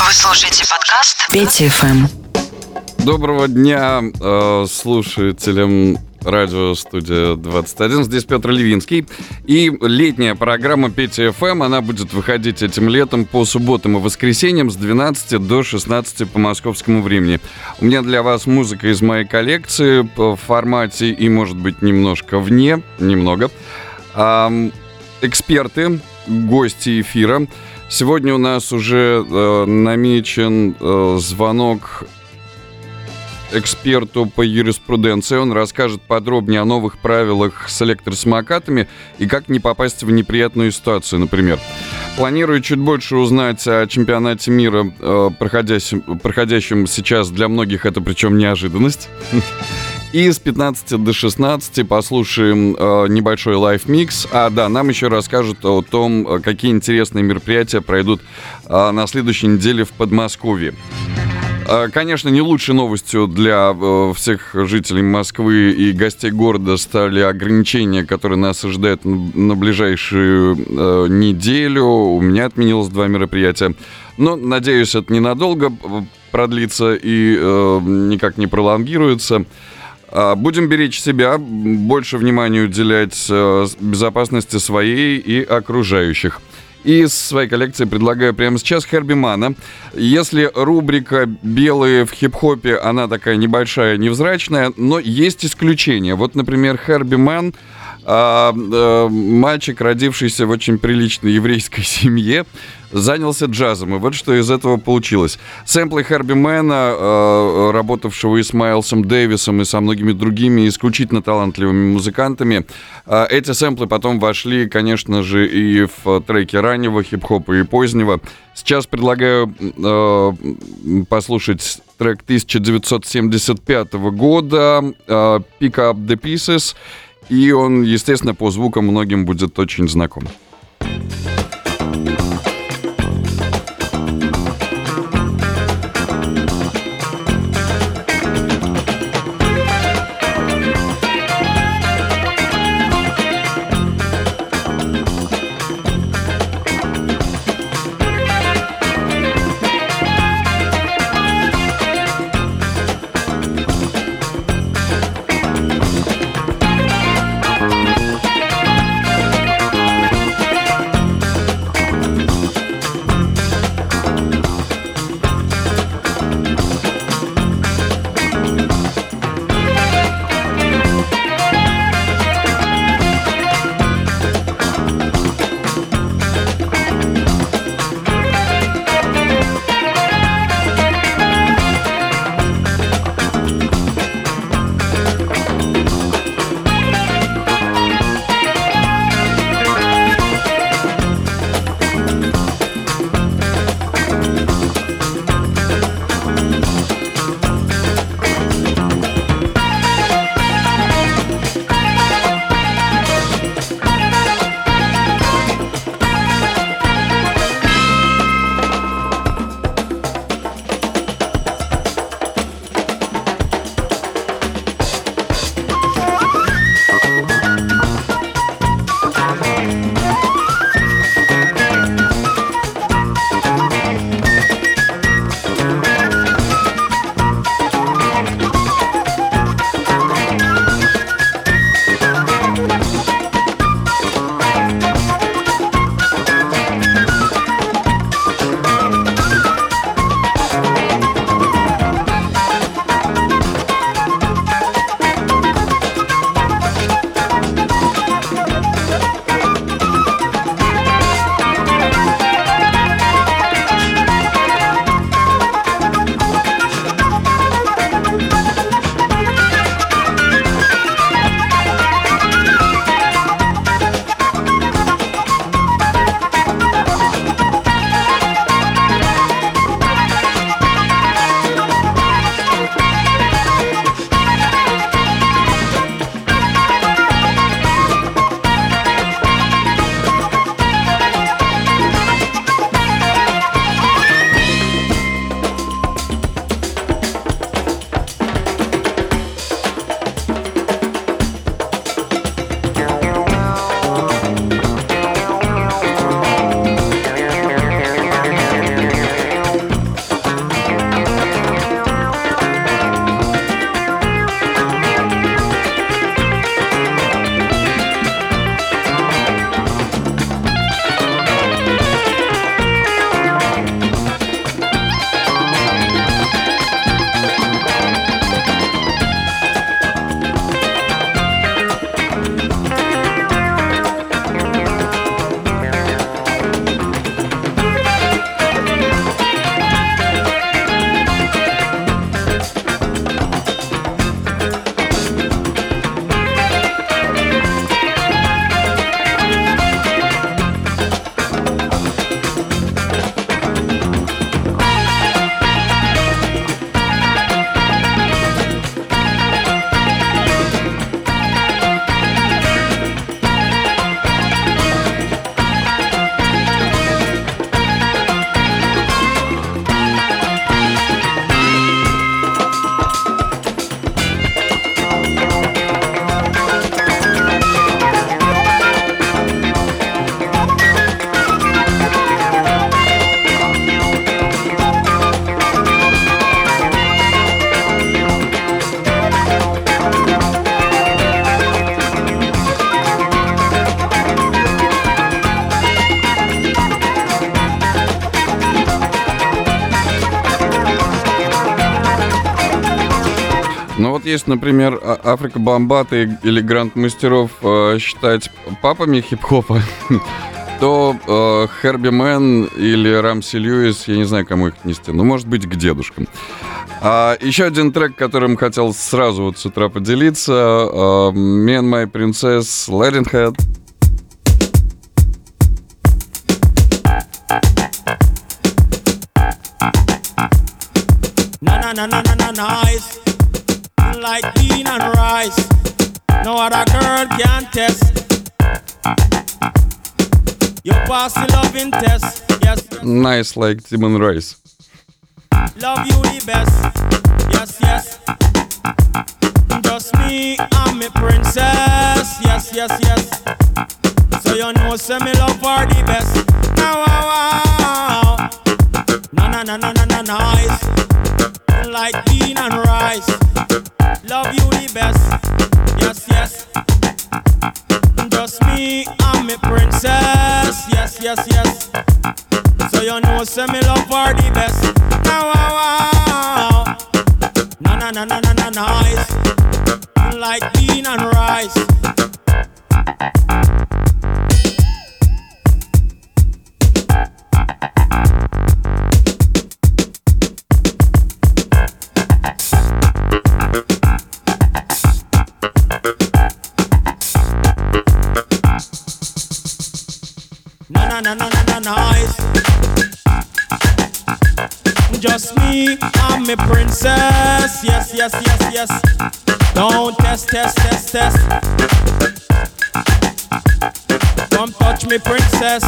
Вы слушаете подкаст Пети ФМ. Доброго дня э, слушателям радио студия 21. Здесь Петр Левинский. И летняя программа Пети ФМ, она будет выходить этим летом по субботам и воскресеньям с 12 до 16 по московскому времени. У меня для вас музыка из моей коллекции в формате и, может быть, немножко вне, немного. Эм, эксперты, гости эфира. Сегодня у нас уже э, намечен э, звонок эксперту по юриспруденции. Он расскажет подробнее о новых правилах с электросамокатами и как не попасть в неприятную ситуацию, например. Планирую чуть больше узнать о чемпионате мира, э, проходящем, проходящем сейчас для многих это причем неожиданность. И с 15 до 16 послушаем э, небольшой лайф-микс. А да, нам еще расскажут о том, э, какие интересные мероприятия пройдут э, на следующей неделе в Подмосковье. Э, конечно, не лучшей новостью для э, всех жителей Москвы и гостей города стали ограничения, которые нас ожидают на ближайшую неделю. У меня отменилось два мероприятия. Но, надеюсь, это ненадолго продлится и никак не пролонгируется. А, будем беречь себя, больше внимания уделять э, безопасности своей и окружающих. И из своей коллекции предлагаю прямо сейчас Херби Мана. Если рубрика «Белые в хип-хопе», она такая небольшая, невзрачная, но есть исключения. Вот, например, Херби Ман – а, а, мальчик, родившийся в очень приличной еврейской семье, занялся джазом. И вот что из этого получилось. Сэмплы Харби Мэна, а, работавшего и с Майлсом Дэвисом, и со многими другими исключительно талантливыми музыкантами, а, эти сэмплы потом вошли, конечно же, и в треки раннего хип-хопа и позднего. Сейчас предлагаю э, послушать трек 1975 года «Pick Up The Pieces», и он, естественно, по звукам многим будет очень знаком. Есть, например, А- Африка Бомбата или Гранд Мастеров э, считать папами хип-хопа, то э, Херби Манн или Рамси Льюис, я не знаю, кому их нести, ну, может быть, к дедушкам. А еще один трек, которым хотел сразу вот с утра поделиться, э, Me and My. Na Nice like Demon Rice. Na na na na nice. Like bean and rice. Na na na na na na nice. Just me and me princess. Yes, yes, yes, yes. Don't test, test, test, test. Come touch me, princess.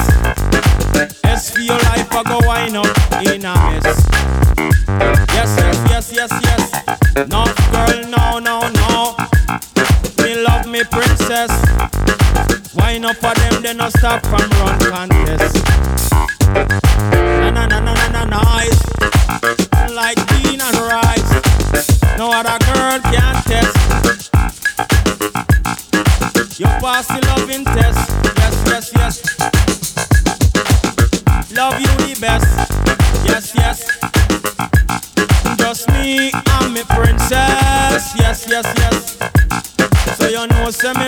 S for your life, I go wine up in a mess. Yes, yes, yes, yes, yes. No, girl, no, no, no. Me love me, princess. Wine up for them, they no stop from run contest. Pass loving test. Yes, yes, yes. Love you the best. Yes, yes. Just me and me princess. Yes, yes, yes. So you know, say me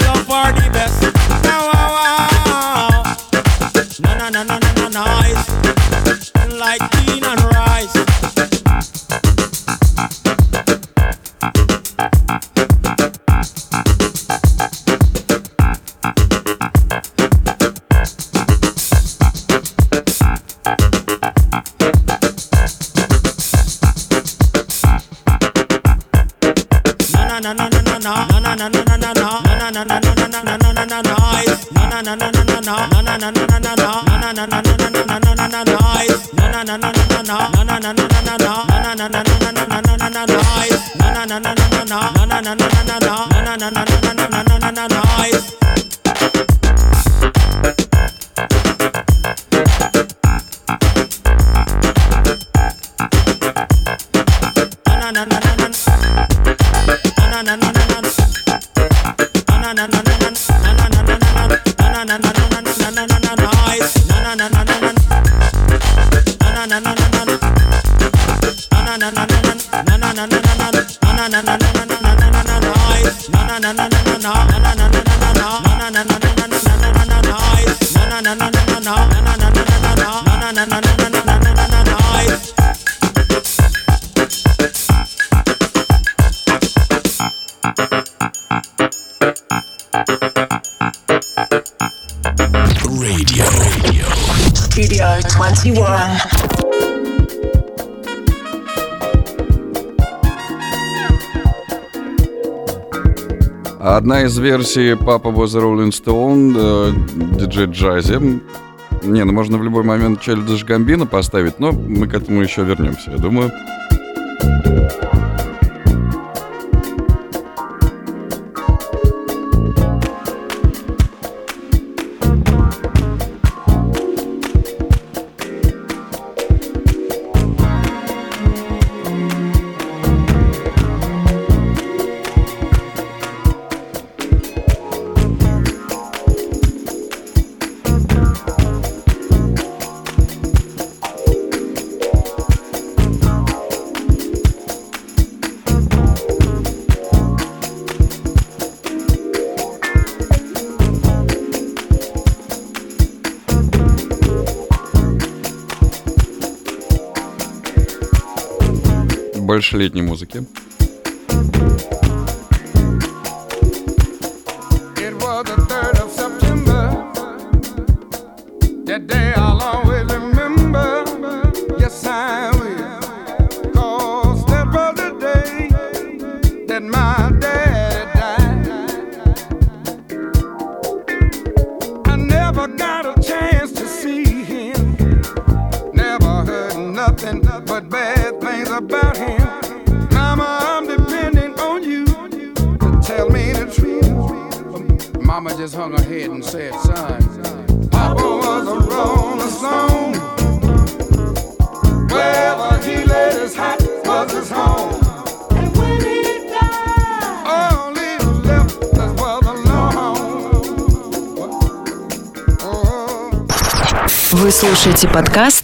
Версий Папа was Rolling Stone, э, диджей Джази. Не, ну можно в любой момент Чайльдиш Гамбина поставить, но мы к этому еще вернемся, я думаю. больше летней музыки. слушаете подкаст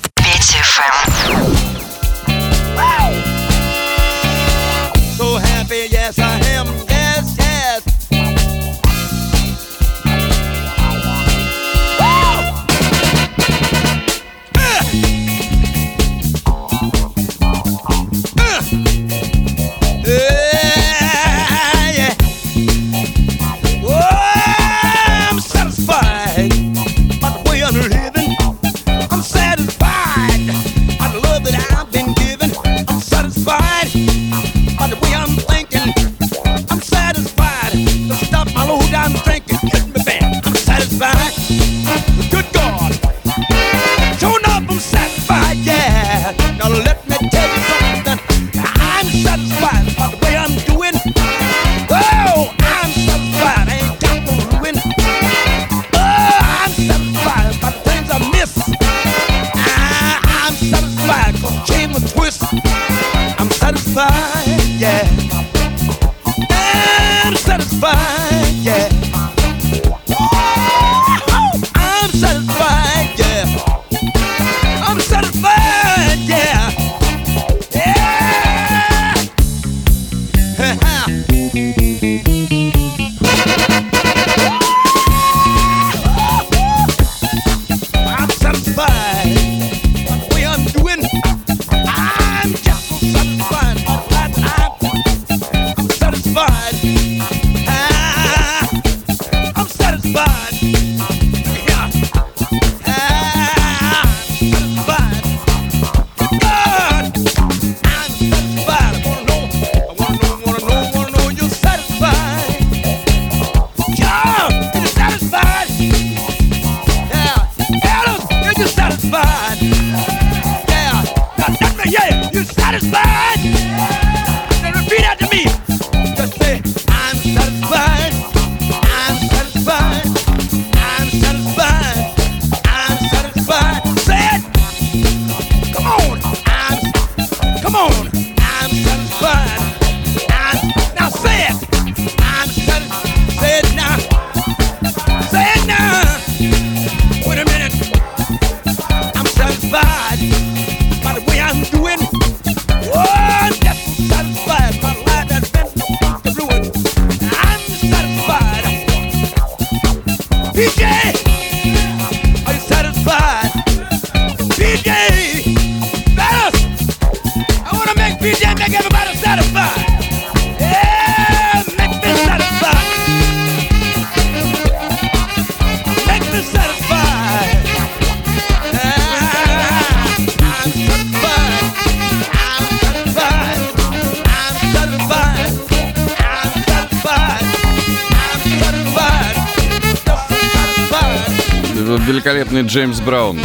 великолепный Джеймс Браун.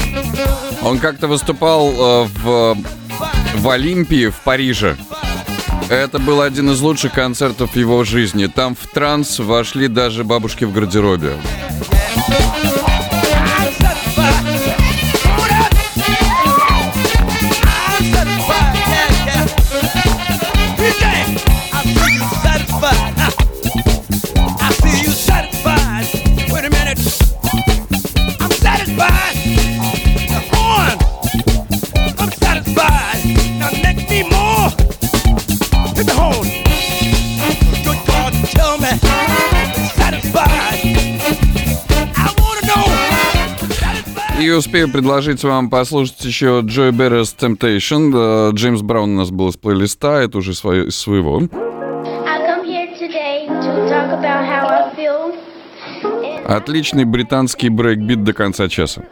Он как-то выступал э, в, в Олимпии в Париже. Это был один из лучших концертов его жизни. Там в транс вошли даже бабушки в гардеробе. Успею предложить вам послушать еще Джой Беррес Temptation. Э, Джеймс Браун у нас был из плейлиста, это уже свое- своего. Отличный британский брейкбит до конца часа.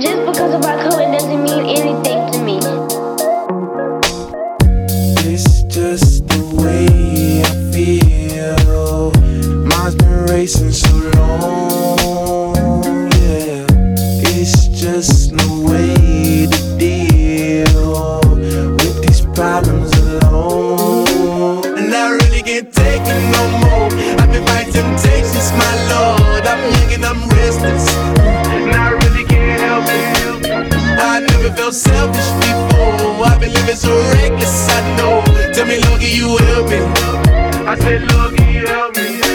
just because of our color doesn't mean anything racing so long, yeah. It's just no way to deal with these problems alone. And I really can't take it no more. I've been fighting temptations, my lord. I'm young and I'm restless. And I really can't help it. I never felt selfish before. I've been living so reckless, I know. Tell me, Lord, can you help me? I said, Lord, can you help me?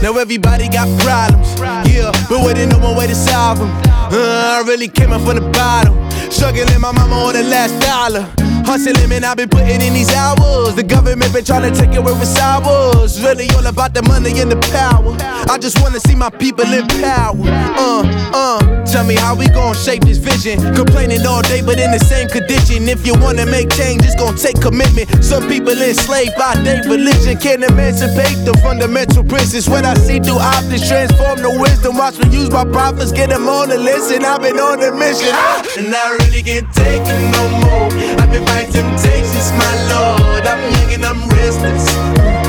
Now everybody got problems, yeah, but waiting no one way to solve them. Uh, I really came up from the bottom, struggling my mama on the last dollar. Hustling, man, I've been putting in these hours. The government been trying to take away what's ours. Really all about the money and the power. I just wanna see my people in power. Uh, uh, tell me how we gon' shape this vision. Complaining all day, but in the same condition. If you wanna make change, it's gon' take commitment. Some people enslaved by their religion can't emancipate the fundamental principles. What I see through optics transform the wisdom. Watch me use my prophets, get them on the list, and I've been on a mission. And I really can't take it no more. I've been fighting temptations, my lord. I'm young and I'm restless.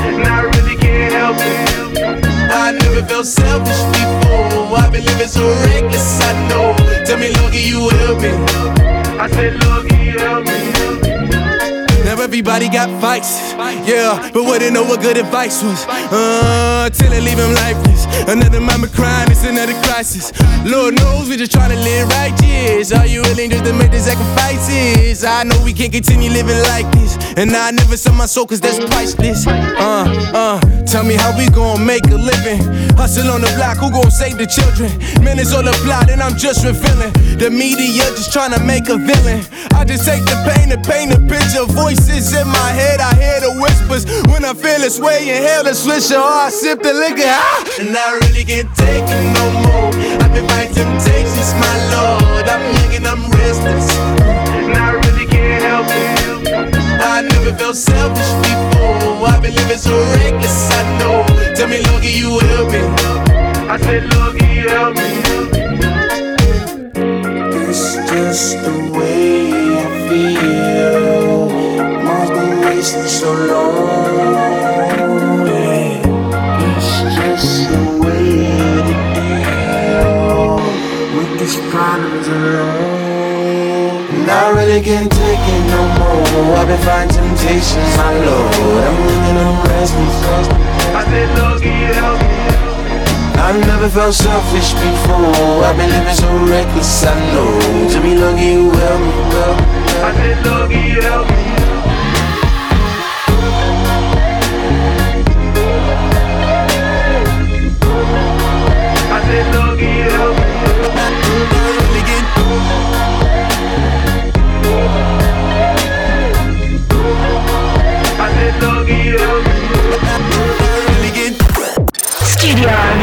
And I really can't help it. I never felt selfish before. I've been living so reckless, I know. Tell me, Lord, can you help me? I said, Lord, can you help me? Everybody got fights, yeah, but wouldn't know what good advice was. Uh, till it leave him lifeless. Another mama crying, it's another crisis. Lord knows we just trying to live righteous. Are you willing just to make the sacrifices? I know we can't continue living like this, and I never sell my soul cause that's priceless. Uh, uh, tell me how we gon' make a living. Hustle on the block, who gon' save the children? Man, it's all a plot, and I'm just revealing. The media just trying to make a villain. I just take the pain and paint a picture. Voices in my head, I hear the whispers. When I feel this way, inhale the swisher, or I sip the liquor. Ah! And I really can't take it no more. I've been fighting temptations, my lord. I'm young and I'm restless. And I really can't help it. I never felt selfish before. I've been living so reckless, I know. Tell me, can you help me? I said, you help me? More. I've been fighting temptations, my lord. I'm living on restless. I said, Lord, can you help me? I've never felt selfish before. I've been living so reckless, I know. To be lucky, you help me. I said, you help me.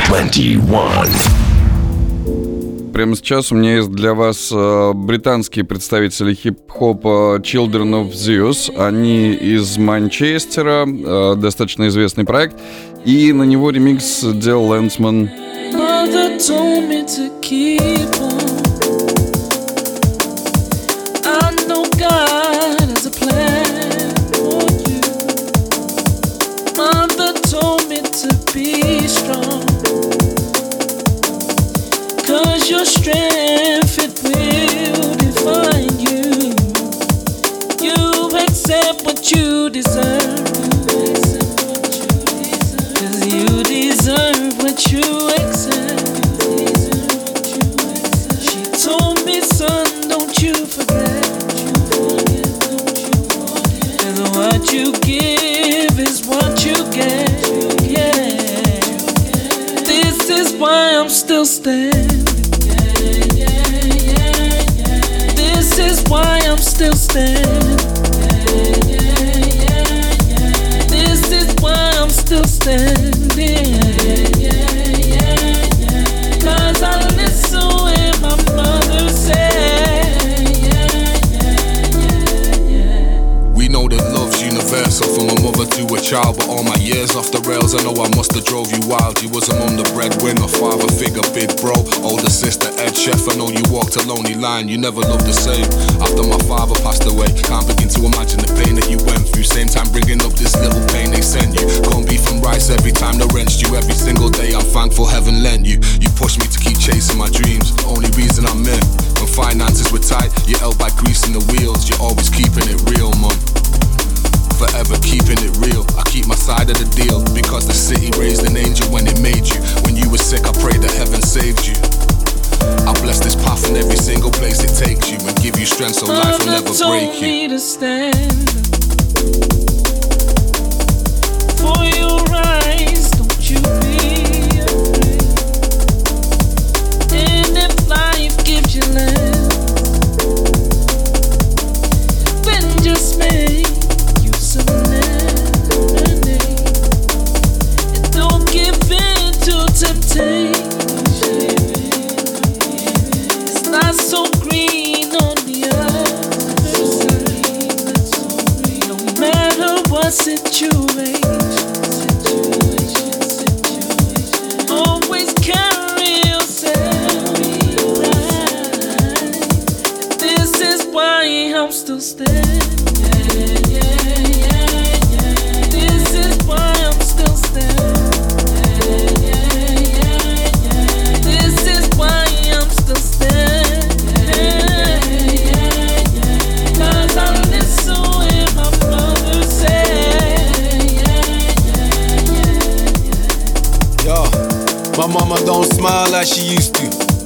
21. Прямо сейчас у меня есть для вас э, британские представители хип-хопа Children of Zeus. Они из Манчестера, э, достаточно известный проект. И на него ремикс делал Лэнсман. Mother told me never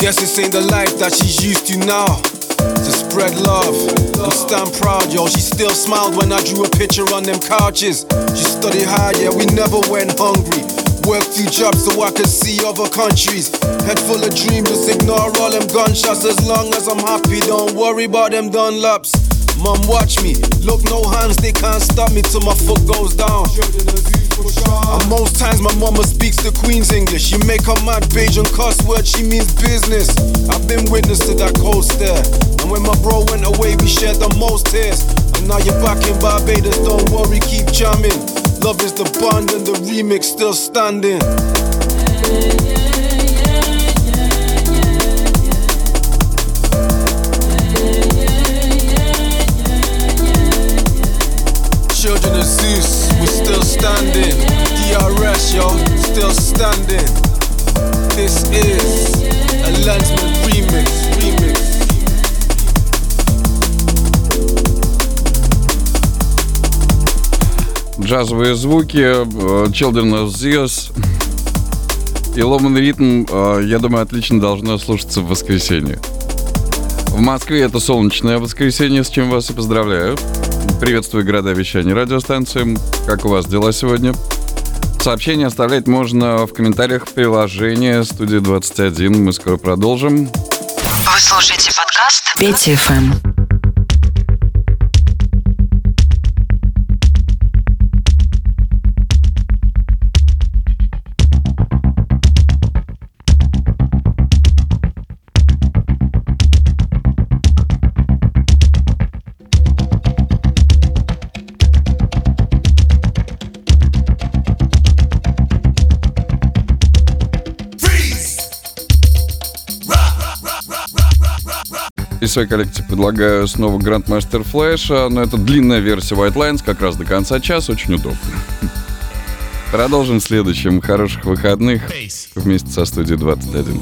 Guess this ain't the life that she's used to now. To spread love and stand proud, yo. She still smiled when I drew a picture on them couches. She studied hard, yeah, we never went hungry. Worked two jobs so I could see other countries. Head full of dreams, just ignore all them gunshots. As long as I'm happy, don't worry about them Dunlops. Mom, watch me. Look, no hands, they can't stop me till my foot goes down. And most times my mama speaks the Queen's English. You make her mad and cuss words, she means business. I've been witness to that cold stare. And when my bro went away, we shared the most tears. And now you're back in Barbados, don't worry, keep jamming. Love is the bond and the remix still standing. Children of Zeus, standing. DRS, yo, still standing. This is a Lensman remix, remix. Джазовые звуки, э, Children of Zeus и ломанный ритм, э, я думаю, отлично должно слушаться в воскресенье. В Москве это солнечное воскресенье, с чем вас и поздравляю. Приветствую города вещания радиостанции. Как у вас дела сегодня? Сообщение оставлять можно в комментариях приложения «Студия 21». Мы скоро продолжим. Вы слушаете подкаст Пети ФМ. Из своей коллекции предлагаю снова Grandmaster Flash, но это длинная версия White Lines, как раз до конца часа, очень удобно. Продолжим в следующем. Хороших выходных вместе со студией 21.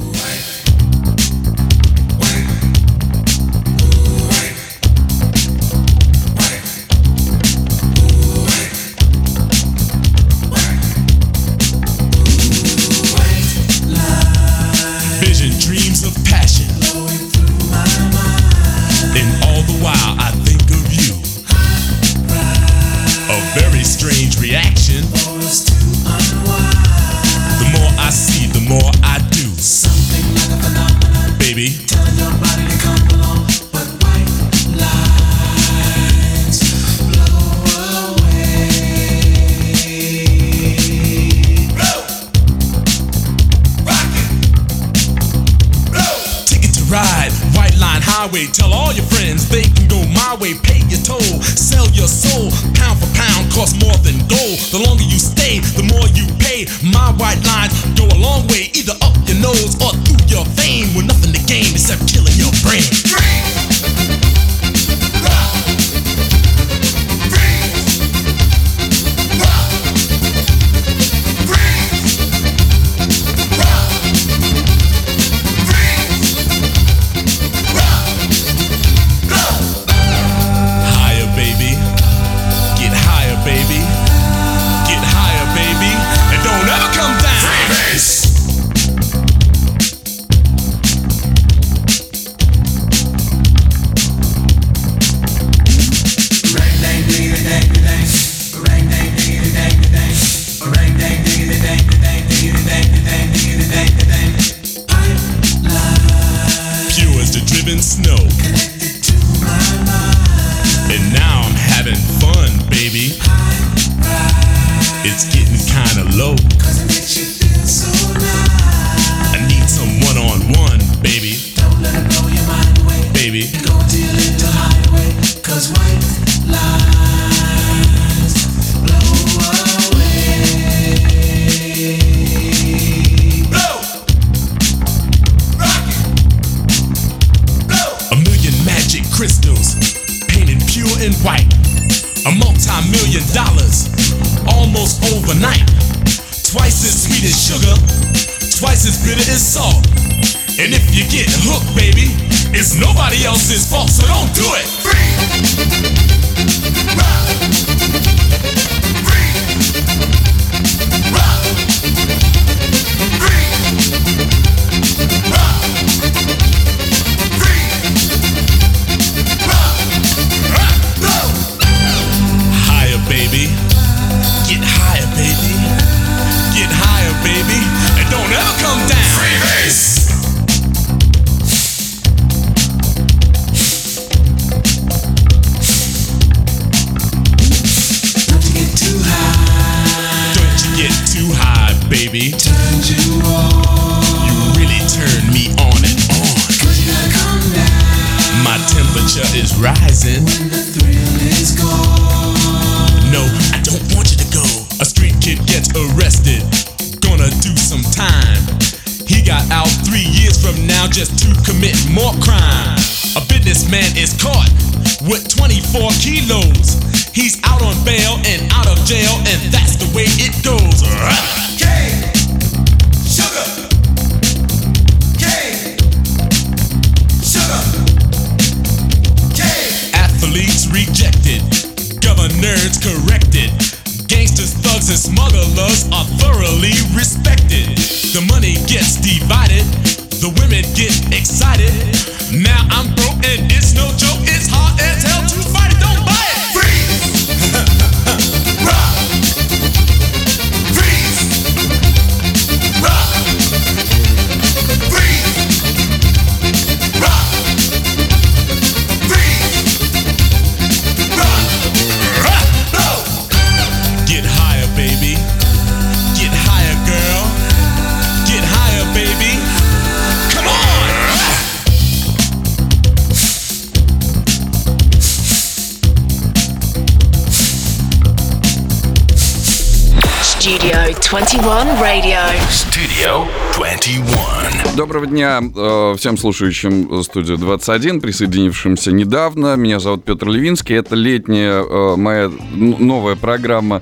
дня э, всем слушающим э, студию 21, присоединившимся недавно. Меня зовут Петр Левинский. Это летняя э, моя новая программа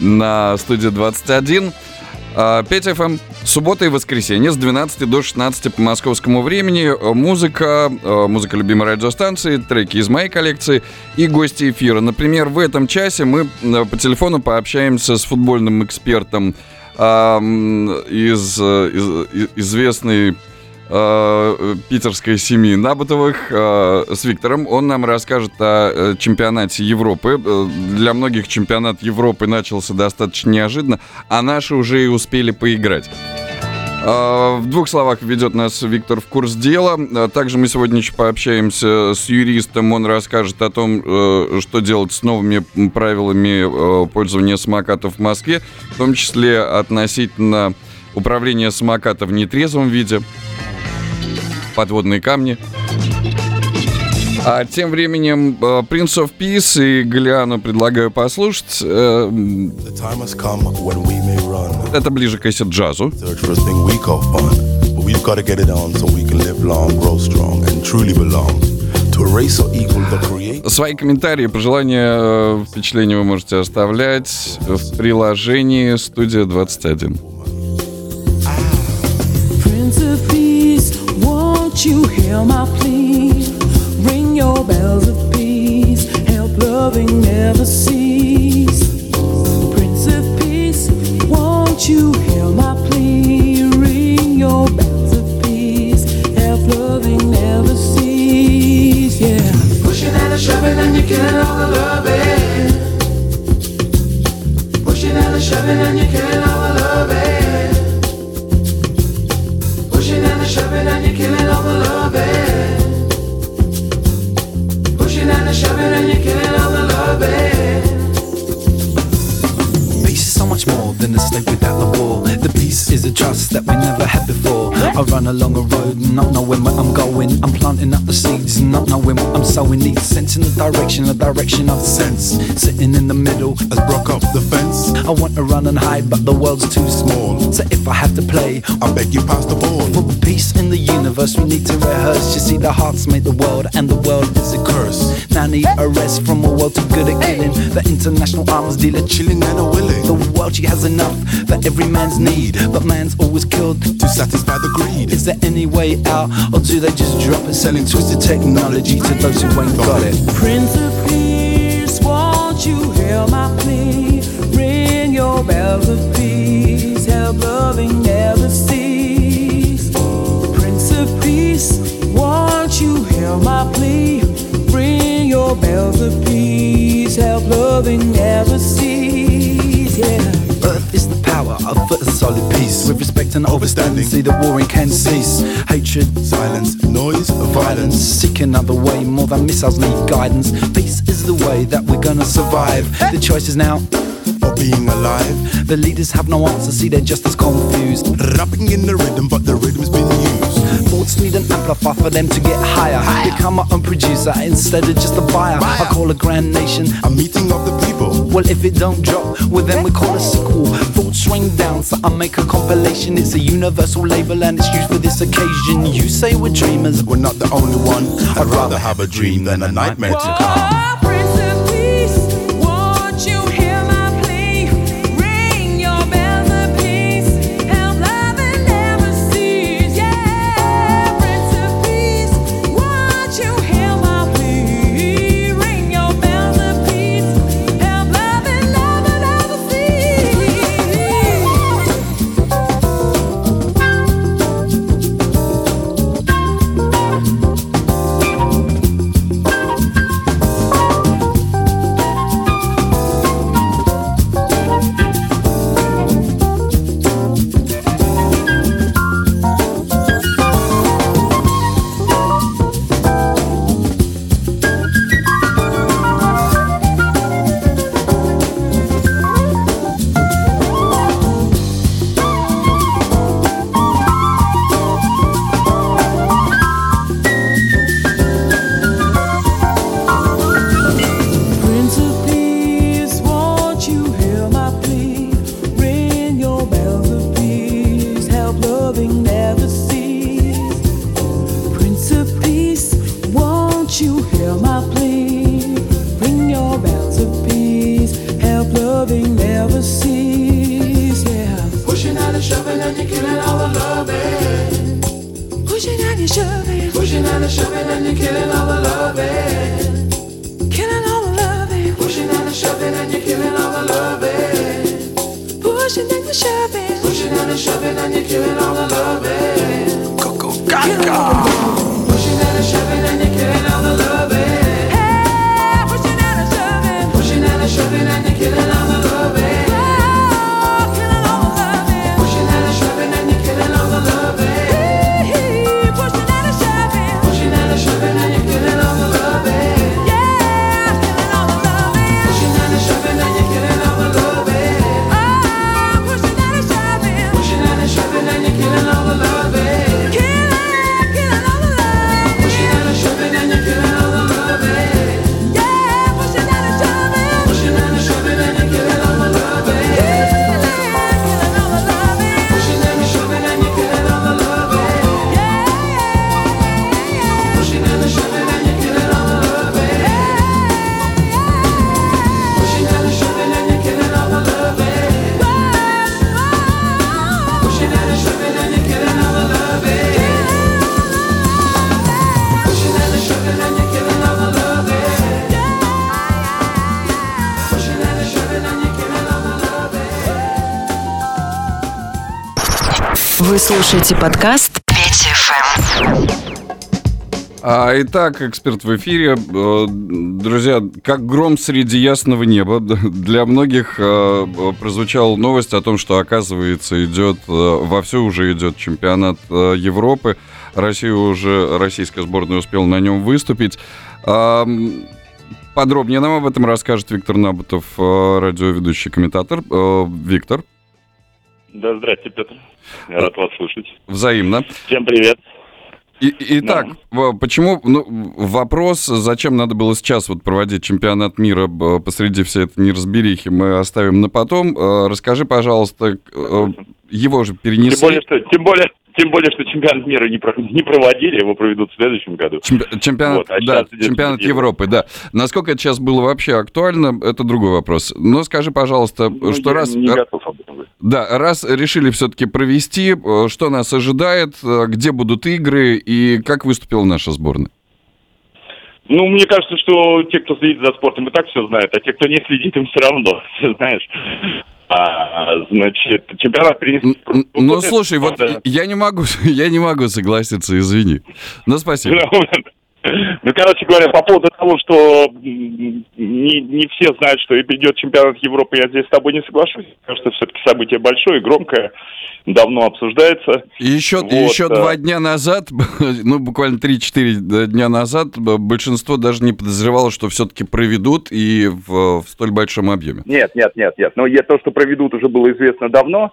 на студии 21. 5 FM, суббота и воскресенье с 12 до 16 по московскому времени. Э, музыка, э, музыка любимой радиостанции, треки из моей коллекции и гости эфира. Например, в этом часе мы по телефону пообщаемся с футбольным экспертом из, из известной Э, питерской семьи Набутовых э, с Виктором. Он нам расскажет о э, чемпионате Европы. Э, для многих чемпионат Европы начался достаточно неожиданно, а наши уже и успели поиграть. Э, в двух словах ведет нас Виктор в курс дела. Также мы сегодня еще пообщаемся с юристом. Он расскажет о том, что делать с новыми правилами пользования самокатов в Москве, в том числе относительно управления самоката в нетрезвом виде подводные камни. А тем временем э, Prince of Peace и Галиану предлагаю послушать. Э, это ближе к эссе джазу. Свои комментарии, пожелания, э, впечатления вы можете оставлять в приложении «Студия 21». Won't you hear my plea? Ring your bells of peace, help loving never cease. Prince of Peace, won't you hear my plea? Ring your bells of peace, help loving never cease. Yeah. Pushing and a shoving and you're killing all the loving. Pushing and shoving and you're killing all the loving. Shoving and you're killing all the loving. Eh? Pushing and a shoving and you're killing all the loving. A slave without the war. The peace is a trust that we never had before. I run along a road, not knowing where I'm going. I'm planting up the seeds, not knowing what I'm sowing. Need sense in the direction, the direction of sense. Sitting in the middle, As broke up the fence, I want to run and hide, but the world's too small. So if I have to play, I beg you pass the ball. for peace in the universe, we need to rehearse. You see, the hearts made the world, and the world is a curse. Now I need a rest from a world too good at killing. The international arms dealer Chilling and a willing the world she has enough for every man's need, but man's always killed. to satisfy the greed. Is there any way out, or do they just drop it, selling twisted technology to those who ain't got it? Prince of Peace, won't you hear my plea? Ring your bells of peace, help loving never cease. Prince of Peace, won't you hear my plea? Ring your bells of peace, help loving never cease. Power of a solid peace. With respect and understanding, see the warring can cease. Hatred, Silence, noise, violence, seek another way. More than missiles need guidance. Peace is the way that we're gonna survive. The choice is now. for being alive. The leaders have no answer, see they're just as confused. Rapping in the rhythm, but the rhythm's been used. Thoughts need an amplifier for them to get higher. Become my own producer instead of just a buyer. I call a grand nation. A meeting of the people. Well, if it don't drop, well then we call a sequel. Thoughts rain down, so I make a compilation. It's a universal label and it's used for this occasion. You say we're dreamers, We're not the only one. I'd rather have a dream than a nightmare to come. Слушаете подкаст Петя ФМ. А, итак, эксперт в эфире. Э, Друзья, как гром среди ясного неба, для многих э, прозвучала новость о том, что, оказывается, идет, э, вовсю уже идет чемпионат Европы. Россия уже, российская сборная успела на нем выступить. А, Подробнее нам об этом расскажет Виктор Набутов, радиоведущий комментатор. Виктор, Да, здрасте, Петр. Я рад вас слышать. взаимно. Всем привет. И- Итак, в- почему ну, вопрос, зачем надо было сейчас вот проводить чемпионат мира посреди всей этой неразберихи, мы оставим на потом. Э, Расскажи, пожалуйста, э, его же Тем перенесли. более, что, тем более, тем более, что чемпионат мира не, не проводили, его проведут в следующем году. Чемпи- Чемпионат, Вот, а да, чемпионат. Европы, да. Насколько это сейчас было вообще актуально, это другой вопрос. Но скажи, пожалуйста, Ну, что я раз... не готов об этом говорить. Да, раз решили все-таки провести, э, что нас ожидает, э, где будут игры и как выступила наша сборная? Ну, мне кажется, что те, кто следит за спортом, и так все знают, а те, кто не следит, им все равно, знаешь. А, значит, чемпионат принес... Ну, слушай, вот я не могу, я не могу согласиться, извини. Ну, спасибо. Ну, короче говоря, по поводу того, что не, не все знают, что и придет чемпионат Европы, я здесь с тобой не соглашусь. Потому что все-таки событие большое, громкое, давно обсуждается. И еще, Вот, еще два дня назад, ну, буквально 3-4 дня назад, большинство даже не подозревало, что все-таки проведут и в, в столь большом объеме. Нет, нет, нет, нет. Но я- то, что проведут, уже было известно давно,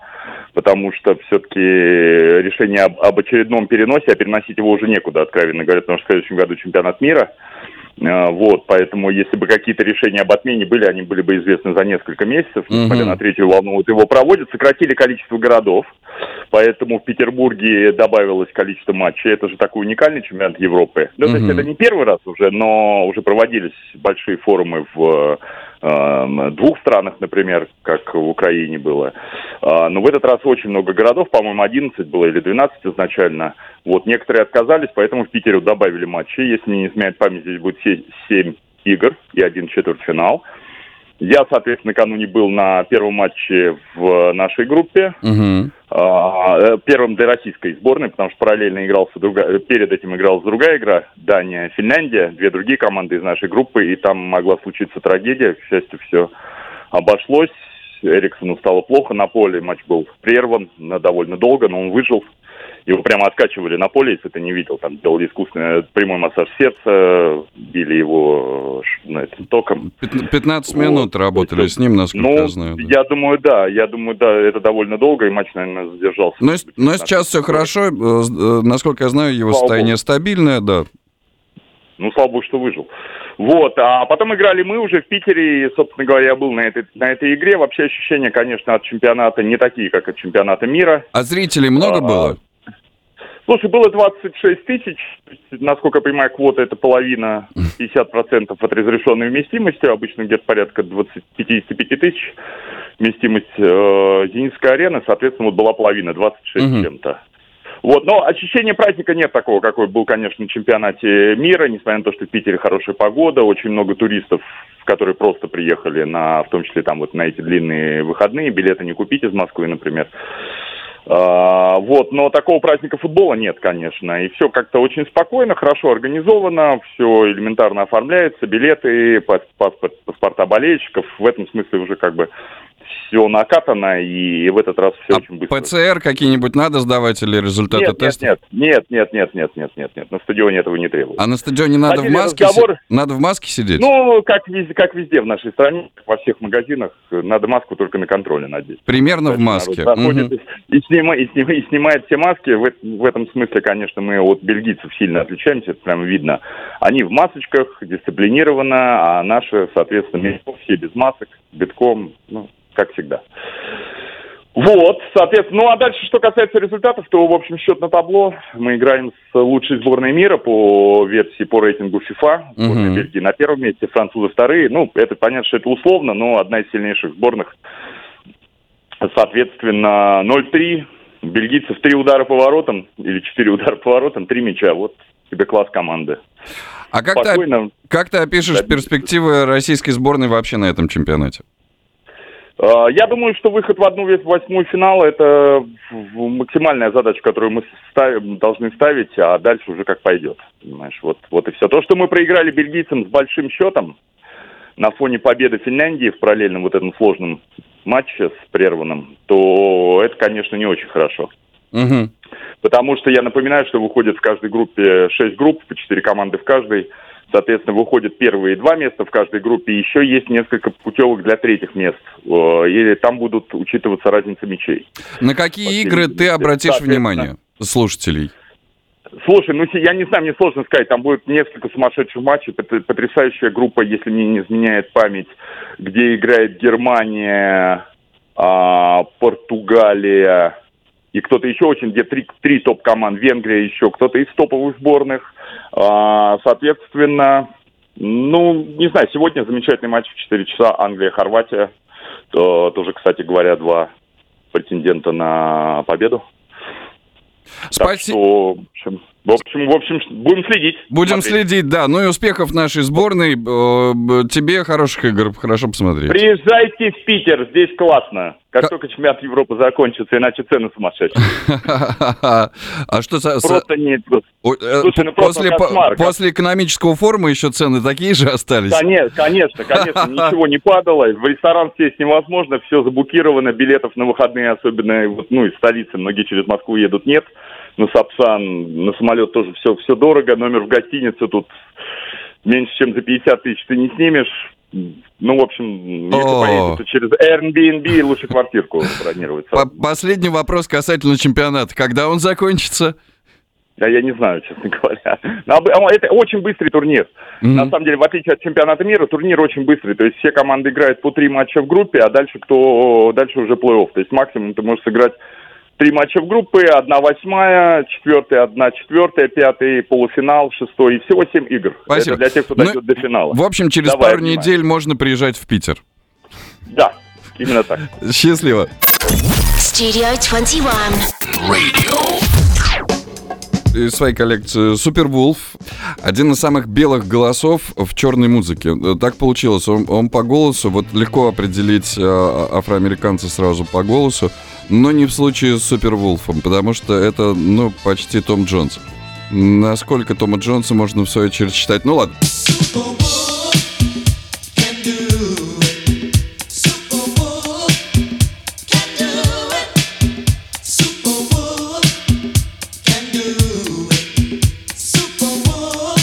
потому что все-таки решение об, об очередном переносе, а переносить его уже некуда, откровенно говоря, потому что в следующем году чемпионат мира. Э, Вот, поэтому если бы какие-то решения об отмене были, они были бы известны за несколько месяцев, несмотря Мгм. на третью волну. Вот его проводят, сократили количество городов, поэтому в Петербурге добавилось количество матчей. Это же такой уникальный чемпионат Европы. Ну, то есть это не первый раз уже, но уже проводились большие форумы в двух странах, например, как в Украине было. А, Но в этот раз очень много городов, по-моему, 11 было или 12 изначально. Вот, некоторые отказались, поэтому в Питере добавили матчи. Если не изменяет память, здесь будет 7 игр и один четвертьфинал. Я, соответственно, накануне был на первом матче в нашей группе. Мгм. А, э, первым для российской сборной, потому что параллельно игрался другая, перед этим игралась другая игра, Дания, Финляндия, две другие команды из нашей группы, и там могла случиться трагедия. К счастью, все обошлось. Эриксону стало плохо на поле, матч был прерван на довольно долго, но он выжил. Его прямо откачивали на поле, если ты не видел. Там делали искусственный прямой массаж сердца, били его ну, этим током. Пят- 15 минут работали с ним, насколько Ну, я знаю. да. я думаю, да. Я думаю, да, это довольно долго, и матч, наверное, задержался. Но, с- но сейчас все хорошо, э, э, насколько я знаю, его Слава состояние стабильное, да. Ну, слава богу, что выжил. Вот, а потом играли мы уже в Питере, и, собственно говоря, я был на этой, на этой игре. Вообще ощущения, конечно, от чемпионата не такие, как от чемпионата мира. А зрителей много А, было? Слушай, было 26 тысяч, насколько я понимаю, квота это половина, 50% от разрешенной вместимости, обычно где-то порядка 20, 55 тысяч вместимость э, Зенитской арены, соответственно, вот была половина, 26 с Мгм. чем-то. Вот, но ощущения праздника нет такого, какой был, конечно, на чемпионате мира, несмотря на то, что в Питере хорошая погода, очень много туристов, которые просто приехали на, в том числе там вот на эти длинные выходные, билеты не купить из Москвы, например. А, вот, но такого праздника футбола нет, конечно. И все как-то очень спокойно, хорошо организовано, все элементарно оформляется, билеты, пас- паспорт, паспорта болельщиков. В этом смысле уже как бы все накатано, и в этот раз все очень быстро. ПЦР какие-нибудь надо сдавать или результаты Нет, нет, тестов? нет, нет, нет, нет, нет, нет, нет, на стадионе этого не требуется. А на стадионе надо в маске си- разговоры. Надо в маске сидеть? Ну, как везде, как везде в нашей стране, во всех магазинах, надо маску только на контроле надеть. Примерно в Народ маске. заходит Мгм. и, снима- и снима- и снимает все маски. В, в этом смысле, конечно, мы от бельгийцев сильно отличаемся, это прямо видно. Они в масочках, дисциплинированно, а наши, соответственно, все без масок, битком, ну, как всегда. Вот, соответственно, ну а дальше, что касается результатов, то, в общем, счет на табло. Мы играем с лучшей сборной мира по версии, по рейтингу FIFA. Сборная Мгм. Бельгии на первом месте, французы вторые. Ну, это понятно, что это условно, но одна из сильнейших сборных. Соответственно, 0-3. Бельгийцев три удара по воротам, или четыре удара по воротам, три мяча. Вот тебе класс команды. А как ты, Спокойно. как ты опишешь перспективы российской сборной вообще на этом чемпионате? А, Я думаю, что выход в одну восьмую финала – это максимальная задача, которую мы ставим, должны ставить, а дальше уже как пойдет. Понимаешь, вот, вот и все. То, что мы проиграли бельгийцам с большим счетом на фоне победы Финляндии в параллельном вот этом сложном матче с прерванным, то это, конечно, не очень хорошо. Мгм. Потому что я напоминаю, что выходит в каждой группе 6 групп, по 4 команды в каждой. Соответственно, выходят первые два места в каждой группе. и Еще есть несколько путевок для третьих мест. Э, И там будут учитываться разница мячей. На какие игры ты обратишь внимание слушателей? Слушай, ну я не знаю, мне сложно сказать. Там будет несколько сумасшедших матчей. Пот- Потрясающая группа, если мне не изменяет память, где играет Германия, а, Португалия и кто-то еще очень, где три, три топ-команд, Венгрия еще, кто-то из топовых сборных. А, соответственно, ну, не знаю, сегодня замечательный матч в 4 часа Англия-Хорватия. То- тоже, кстати говоря, два претендента на победу. Так что, в общем, в общем, в общем, будем следить. Будем смотреть. следить, да. Ну и успехов нашей сборной. Э, Тебе хороших игр, хорошо посмотреть. Приезжайте в Питер, здесь классно. Как только чемпионат Европы закончится, иначе цены сумасшедшие. А что Просто нет. Э, Слушай, ну после, экономического форума еще цены такие же остались? Конечно, конечно, конечно, ничего не падало. В ресторан сесть невозможно, все забукировано, билетов на выходные, особенно ну, из столицы, многие через Москву едут, нет. На Сапсан, на самолет тоже все, все дорого, номер в гостинице тут меньше, чем за 50 тысяч ты не снимешь. Ну, в общем, если О. поедешь, то через Airbnb лучше квартирку бронировать. По- Последний вопрос касательно чемпионата. Когда он закончится? Да, я не знаю, честно говоря. А Это очень быстрый турнир. На самом деле, в отличие от чемпионата мира, турнир очень быстрый. То есть все команды играют по три матча в группе, а дальше кто дальше уже плей-офф. То есть максимум ты можешь сыграть три матча в группе, одна восьмая, четвертая, одна четвертая, пятый, полуфинал, шестой. И всего семь игр. Спасибо. Это для тех, кто Ну, дойдет до финала. В общем, через Давай, пару обнимаю. недель можно приезжать в Питер. Да, именно так. Счастливо. Studio 21. из своей коллекции Супервулф. Один из самых белых голосов в черной музыке. Так получилось. Он, он по голосу, вот легко определить э, афроамериканца сразу по голосу, но не в случае с Супервулфом, потому что это, ну, почти Том Джонс. Насколько Тома Джонса можно в свою очередь считать? Ну ладно.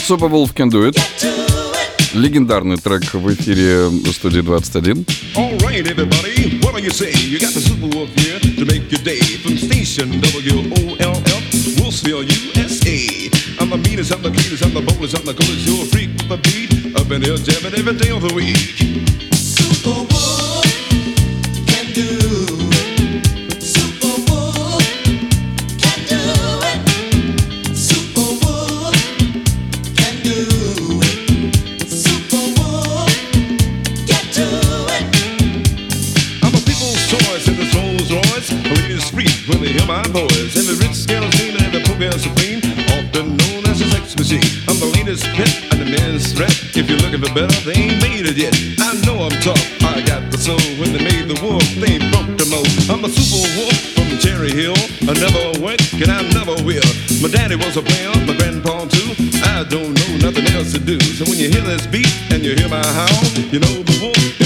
Супервулф Can Do It. Легендарный трек в эфире студии 21. All right, everybody, what do you say? You got the super wolf here to make your day from station WOLF, Wolfsville, USA. I'm the meanest, I'm the cutest, I'm the boldest, I'm the coolest. You're a freak with a beat. Up in here jamming every day of the week. I'm my. Every rich scale scene and every program supreme, often known as a sex machine. I'm the latest pet and the men's threat. If you're looking for better, they ain't made it yet. I know I'm tough. I got the soul. When they made the wolf, they broke the mold. I'm a super wolf from Cherry Hill. I never went and I never will. My daddy was a player, my grandpa too. I don't know nothing else to do. So when you hear this beat and you hear my howl, you know the wolf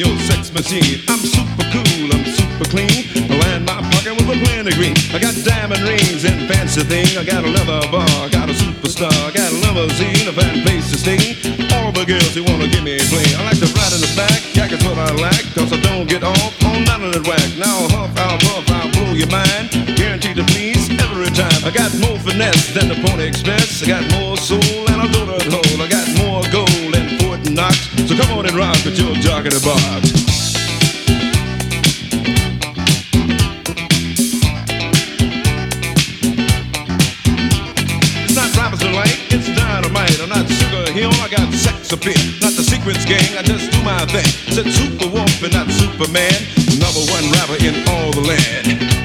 your sex machine. I'm super cool, I'm super clean. Land my pocket with a plenty green. I got diamond rings and fancy thing. I got a leather bar, I got a superstar, I got a limousine, a fine place to stay. All the girls who wanna give me a play. I like to ride in the back, jacket's what I like, cause I don't get off on none of that whack. Now huff, I'll puff, I'll blow your mind. Guaranteed to please every time. I got more finesse than the Pony Express. I got more soul than a more talking about? It's not Robinson Lake, it's dynamite. I'm not Sugar Hill, I got sex appeal. Not the secrets gang, I just do my thing. Said Super Wolf and not Superman. Number one rapper in all the land.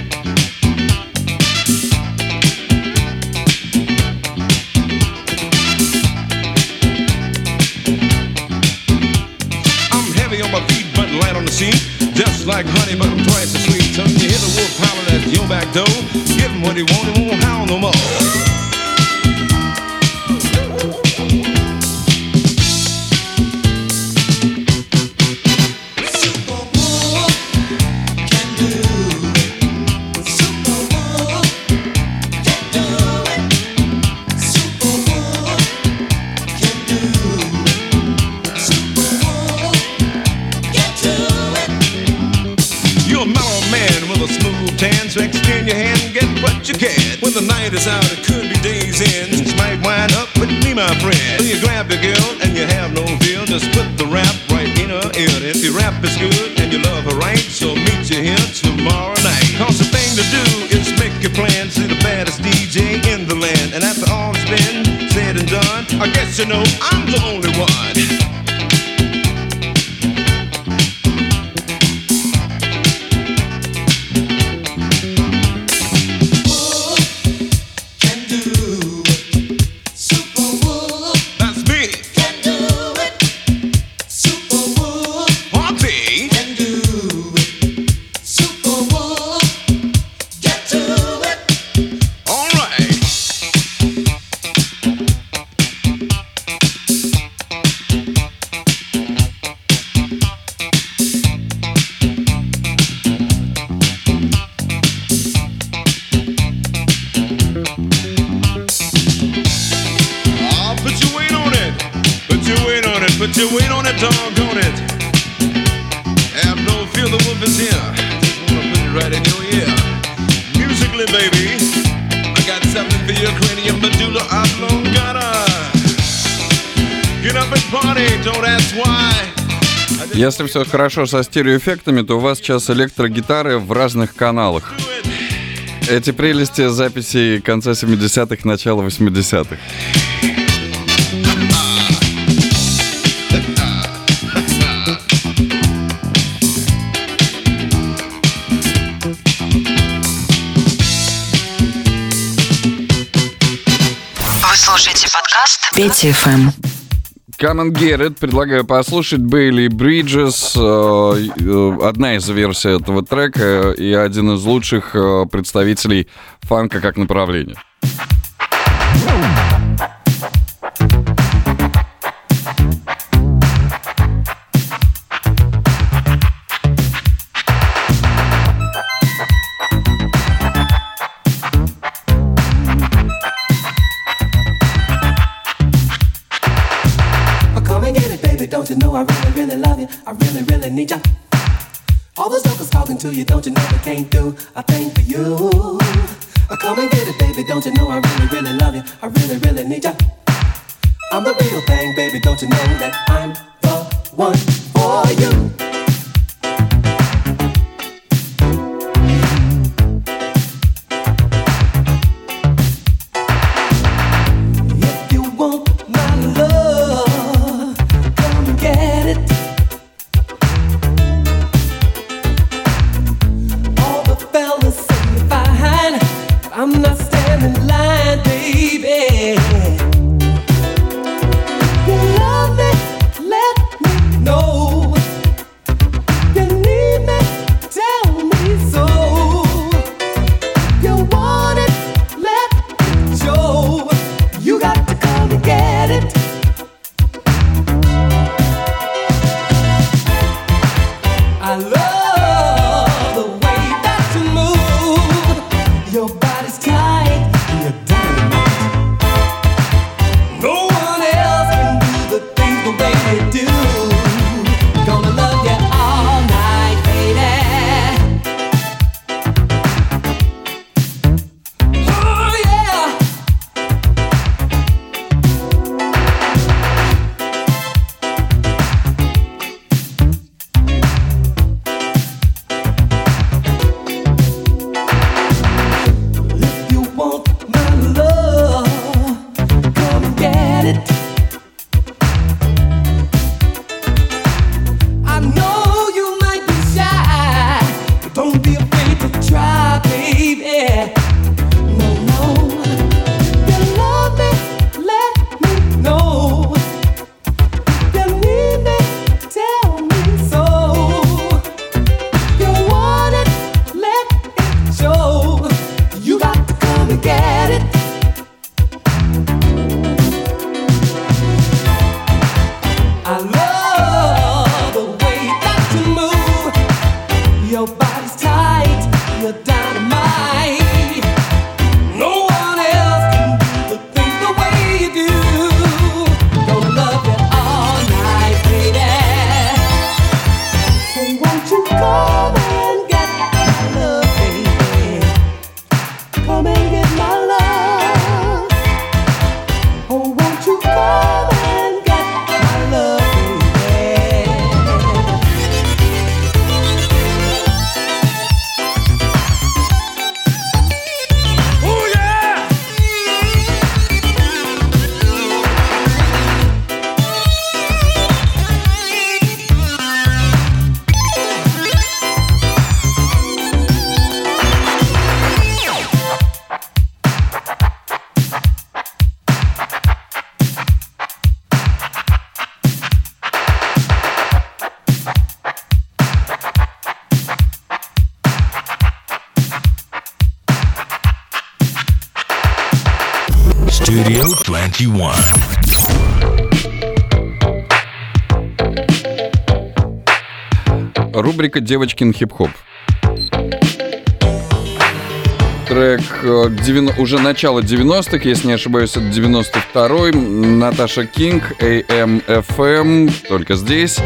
back though. Give him what he wants. все хорошо со стереоэффектами, то у вас сейчас электрогитары в разных каналах. Эти прелести записей конца 70-х, начала 80-х. Петя ФМ. Come and Get It. Предлагаю послушать Бейли Бриджес. Э, э, одна из версий этого трека и один из лучших э, представителей фанка как направления. need ya. All those suckers talking to you, don't you know they can't do a thing for you? I come and get it, baby, don't you know I really, really love you. I really, really need ya. I'm the real thing, baby, don't you know that I'm the one for you. Вика Девочкин хип-хоп. Трек э, 9, уже начало 90-х, если не ошибаюсь, это 92-й. Наташа Кинг, AMFM, только здесь.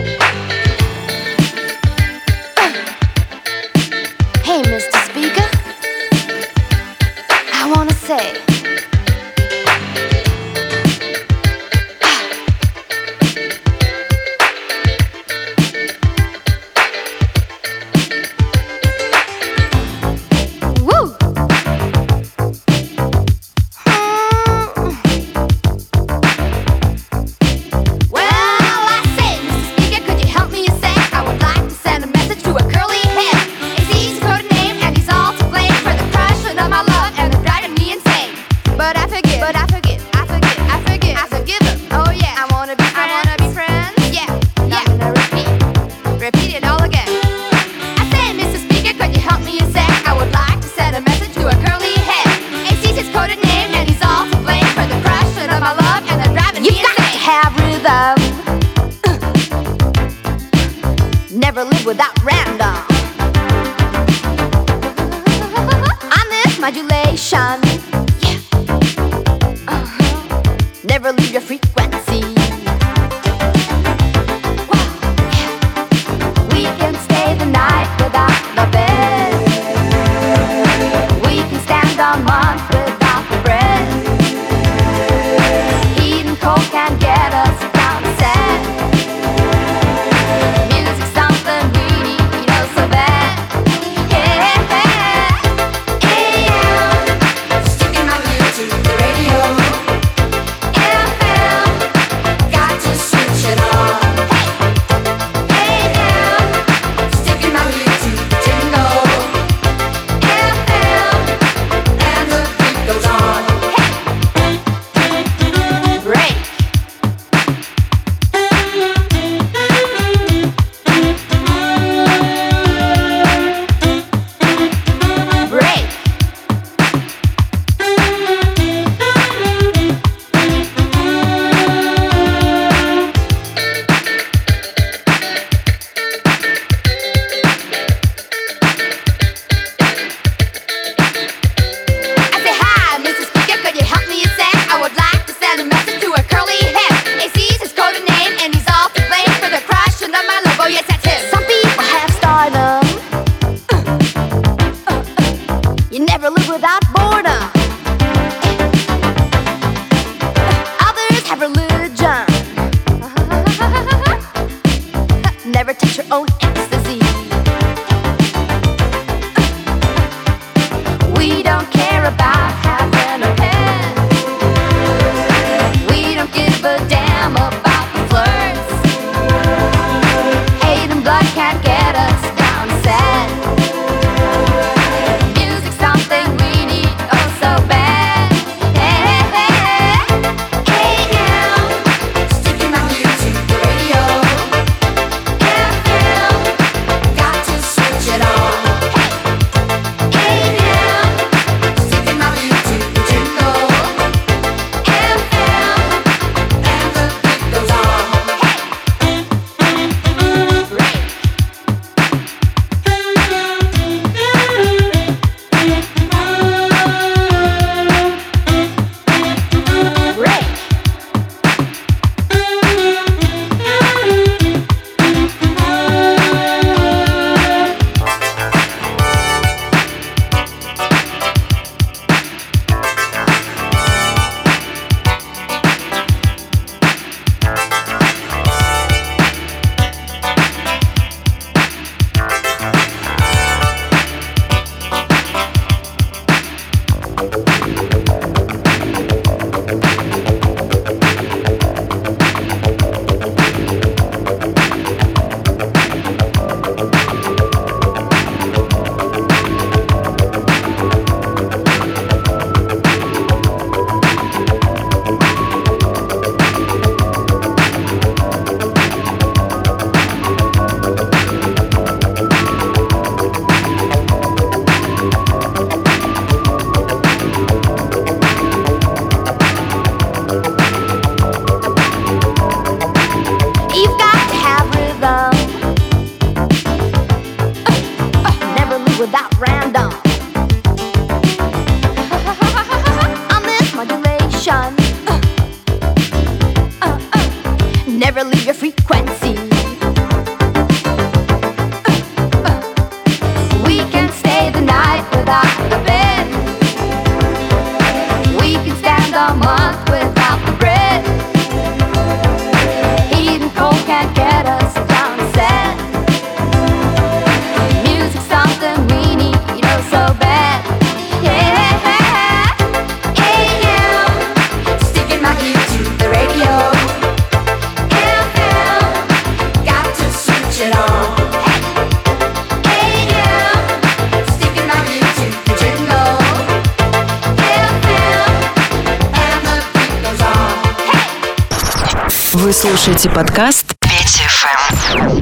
Слушаете подкаст Петя ФМ.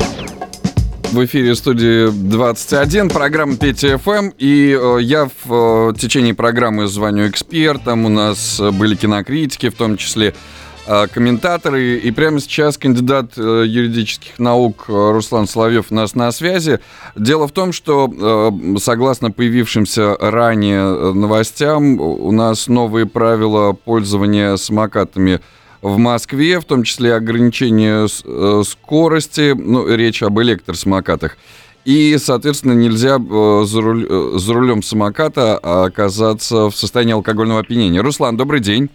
В эфире студии 21, программа Петя. И э, я в э, течение программы звоню экспертам. У нас были кинокритики, в том числе э, комментаторы. И прямо сейчас кандидат э, юридических наук э, Руслан Соловьев у нас на связи. Дело в том, что э, согласно появившимся ранее э, новостям, у нас новые правила пользования самокатами в Москве, в том числе ограничение э, скорости, ну, речь об электросамокатах. И, соответственно, нельзя э, за, руль- э, за рулем самоката оказаться в состоянии алкогольного опьянения. Руслан, добрый день.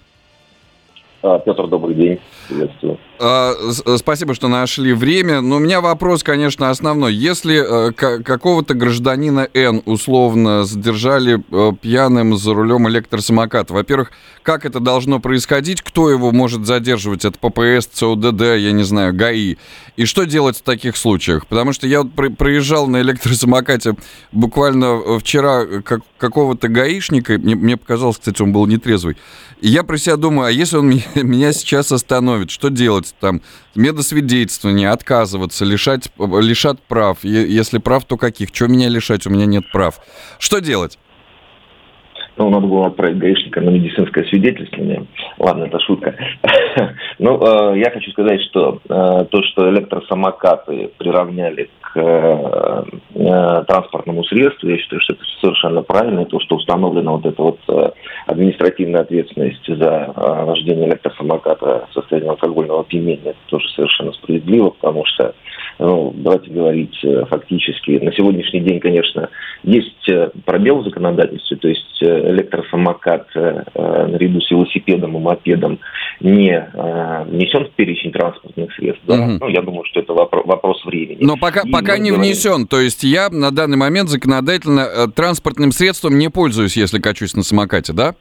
А, Петр, добрый день. Приветствую. А, э, Спасибо, что нашли время. Но у меня вопрос, конечно, основной. Если э, ка- какого-то гражданина Н условно задержали э, пьяным за рулем электросамоката, во-первых, как это должно происходить? Кто его может задерживать? Это ППС, ЦОДД, я не знаю, ГАИ. И что делать в таких случаях? Потому что я вот про- проезжал на электросамокате буквально вчера как- какого-то гаишника, мне, показалось, кстати, он был нетрезвый, и я про себя думаю, а если он меня сейчас остановит, что делать там? Медосвидетельствование, отказываться, лишать, лишат прав. Если прав, то каких? Чего меня лишать? У меня нет прав. Что делать? Ну, надо было отправить гаишника на медицинское свидетельствование. Ладно, это шутка. Ну, э, я хочу сказать, что э, то, что электросамокаты приравняли к э, э, транспортному средству, я считаю, что это совершенно правильно. То, что установлена вот эта вот э, административная ответственность за вождение электросамоката в состоянии алкогольного опьянения, это тоже совершенно справедливо, потому что ну, давайте говорить фактически, на сегодняшний день, конечно, есть пробел в законодательстве, то есть электросамокат наряду с велосипедом и мопедом не внесен в перечень транспортных средств. да. Мгм. Ну, я думаю, что это вопро- вопрос времени. Но пока, И пока мы не говорим- внесен. То есть я на данный момент законодательно э, транспортным средством не пользуюсь, если качусь на самокате, да?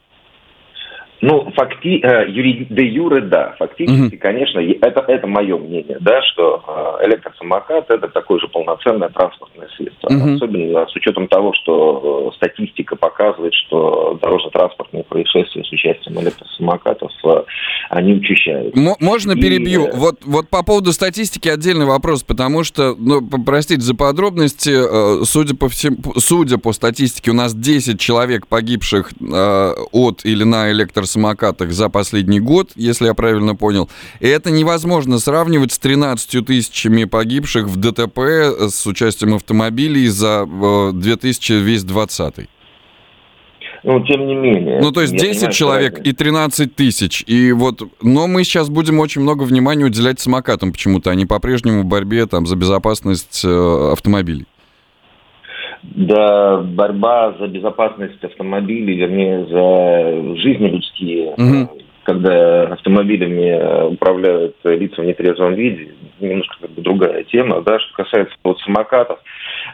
Ну, факти, э, юри- де юре, да. Фактически, конечно, и это, это мое мнение, да, что э, электросамокат это такое же полноценное транспортное средство. Мгм. Особенно с учетом того, что э, статистика показывает, что дорожно-транспортные происшествия с участием электросамокатов, э, они учащаются. М- можно перебью? Вот, вот по поводу статистики отдельный вопрос, потому что, ну, простите за подробности, э, судя по всем, судя по статистике, у нас 10 человек погибших э, от или на электросамокатах за последний год, если я правильно понял. И это невозможно сравнивать с 13 тысячами погибших в ДТП с участием автомобилей за э, 2020. Ну, тем не менее. Ну, то есть я 10 понимаю, человек и 13 тысяч. И вот, но мы сейчас будем очень много внимания уделять самокатам почему-то. Они по-прежнему в борьбе там за безопасность э, автомобилей. Да, борьба за безопасность автомобилей, вернее, за жизни людские, Мгм. когда автомобилями э, управляют лица в нетрезвом виде, немножко как бы другая тема, да, что касается вот самокатов.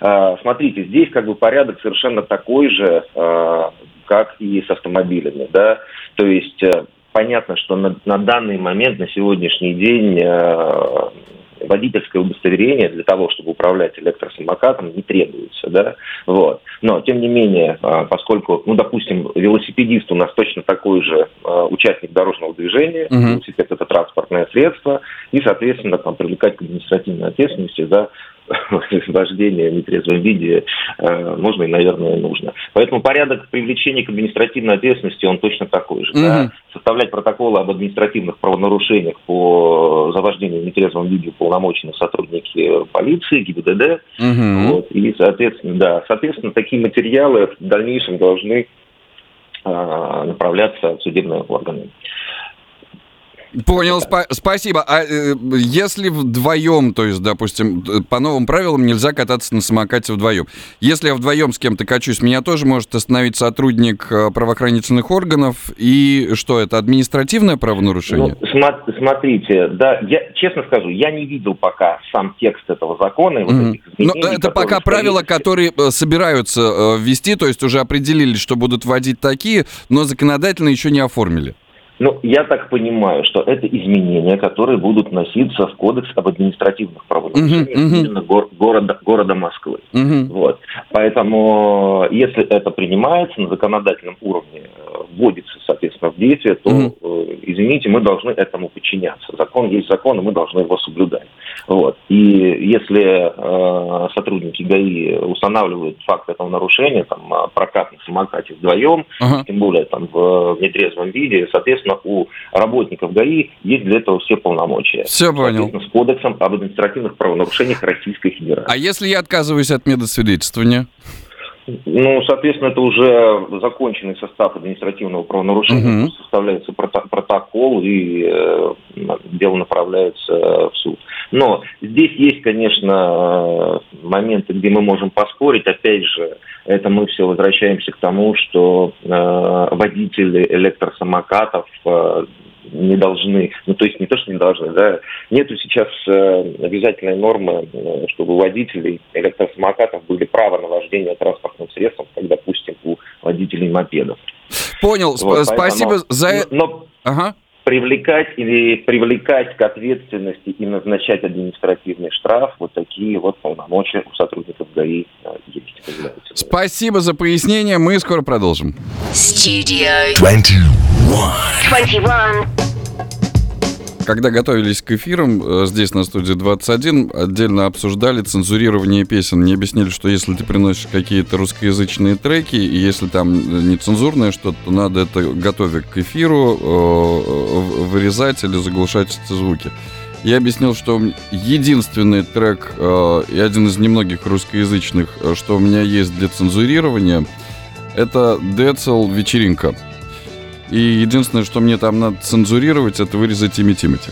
А, Смотрите, здесь как бы порядок совершенно такой же, а, как и с автомобилями, да, то есть э, понятно, что на, на данный момент, на сегодняшний день э, водительское удостоверение для того, чтобы управлять электросамокатом, не требуется, да, вот. Но, тем не менее, а, поскольку, ну, допустим, велосипедист у нас точно такой же а, участник дорожного движения, Мгм. велосипед – это транспортное средство, и, соответственно, там, привлекать к административной ответственности за вождение в нетрезвом виде э, можно и, наверное, нужно. Поэтому порядок привлечения к административной ответственности, он точно такой же. да. Мгм. Составлять протоколы об административных правонарушениях по за вождение в нетрезвом виде уполномочены сотрудники полиции, ГИБДД. Мгм. Вот, и, соответственно, да, соответственно, такие материалы в дальнейшем должны а, направляться в судебные органы. Понял, спа- спасибо. А э, если вдвоем, то есть, допустим, э, по новым правилам нельзя кататься на самокате вдвоем. Если я вдвоем с кем-то качусь, меня тоже может остановить сотрудник э, правоохранительных органов. И что это, административное правонарушение? Ну, сма- смотрите, да, я честно скажу, я не видел пока сам текст этого закона. и вот этих Но изменений, это которые, пока правила, которые э, собираются э, ввести, то есть уже определили, что будут вводить такие, но законодательно еще не оформили. Ну, я так понимаю, что это изменения, которые будут носиться в Кодекс об административных правонарушениях Мгм, мгм. именно гор- города, города Москвы. Мгм. Вот. Поэтому, э, если это принимается на законодательном уровне, э, вводится, соответственно, в действие, то, э, извините, мы должны этому подчиняться. Закон есть закон, и мы должны его соблюдать. Вот. И если э, сотрудники ГАИ устанавливают факт этого нарушения, там, прокат на самокате вдвоем, Ага. тем более там в нетрезвом виде, соответственно, у работников ГАИ есть для этого все полномочия. Все понял. Соответственно, С кодексом об административных правонарушениях Российской Федерации. А если я отказываюсь от медосвидетельствования? Ну, соответственно, это уже законченный состав административного правонарушения. Мгм. Составляется прото- протокол и э, дело направляется в суд. Но здесь есть, конечно, э, моменты, где мы можем поспорить. Опять же, это мы все возвращаемся к тому, что э, водители электросамокатов э, не должны, ну то есть не то, что не должны, да, нету сейчас э, обязательной нормы, э, чтобы у водителей электросамокатов были право на вождение транспортным средством, как, допустим, у водителей мопедов. Понял. Вот, Спасибо поэтому- за... э- Но Ага. привлекать или привлекать к ответственности и назначать административный штраф, вот такие вот полномочия у сотрудников ГАИ э, есть. Спасибо за пояснение. Мы скоро продолжим. Studio 21. 21. Когда готовились к эфирам э, здесь на студии 21, отдельно обсуждали цензурирование песен. Мне объяснили, что если ты приносишь какие-то русскоязычные треки, и если там э, нецензурное что-то, то надо это, готовя к эфиру, э, вырезать или заглушать эти звуки. Я объяснил, что единственный трек и один из немногих русскоязычных, что у меня есть для цензурирования, это Децл «Вечеринка». И единственное, что мне там надо цензурировать, это вырезать имя Тимати.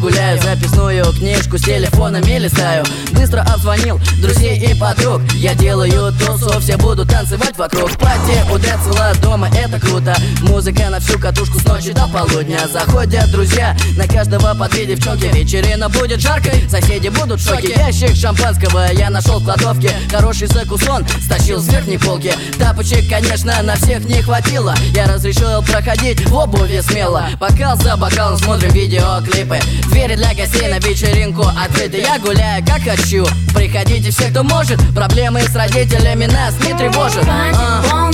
Гуляю Записную книжку с телефонами листаю Быстро обзвонил друзей и подруг. Я делаю тусу, все будут танцевать вокруг. Пати у Децела дома, это круто. Музыка на всю катушку с ночи до полудня. Заходят друзья, на каждого по две девчонки. Вечерина будет жаркой, соседи будут в шоке. Ящик шампанского я нашел в кладовке. Хороший закусон стащил с верхней полки. Тапочек, конечно, на всех не хватило. Я разрешил проходить в обуви смело. Бокал за бокалом смотрим видеоклипы. Двери для гостей на вечеринку открыты Я гуляю как хочу. Приходите все, кто может. Проблемы с родителями нас не тревожат. А, а.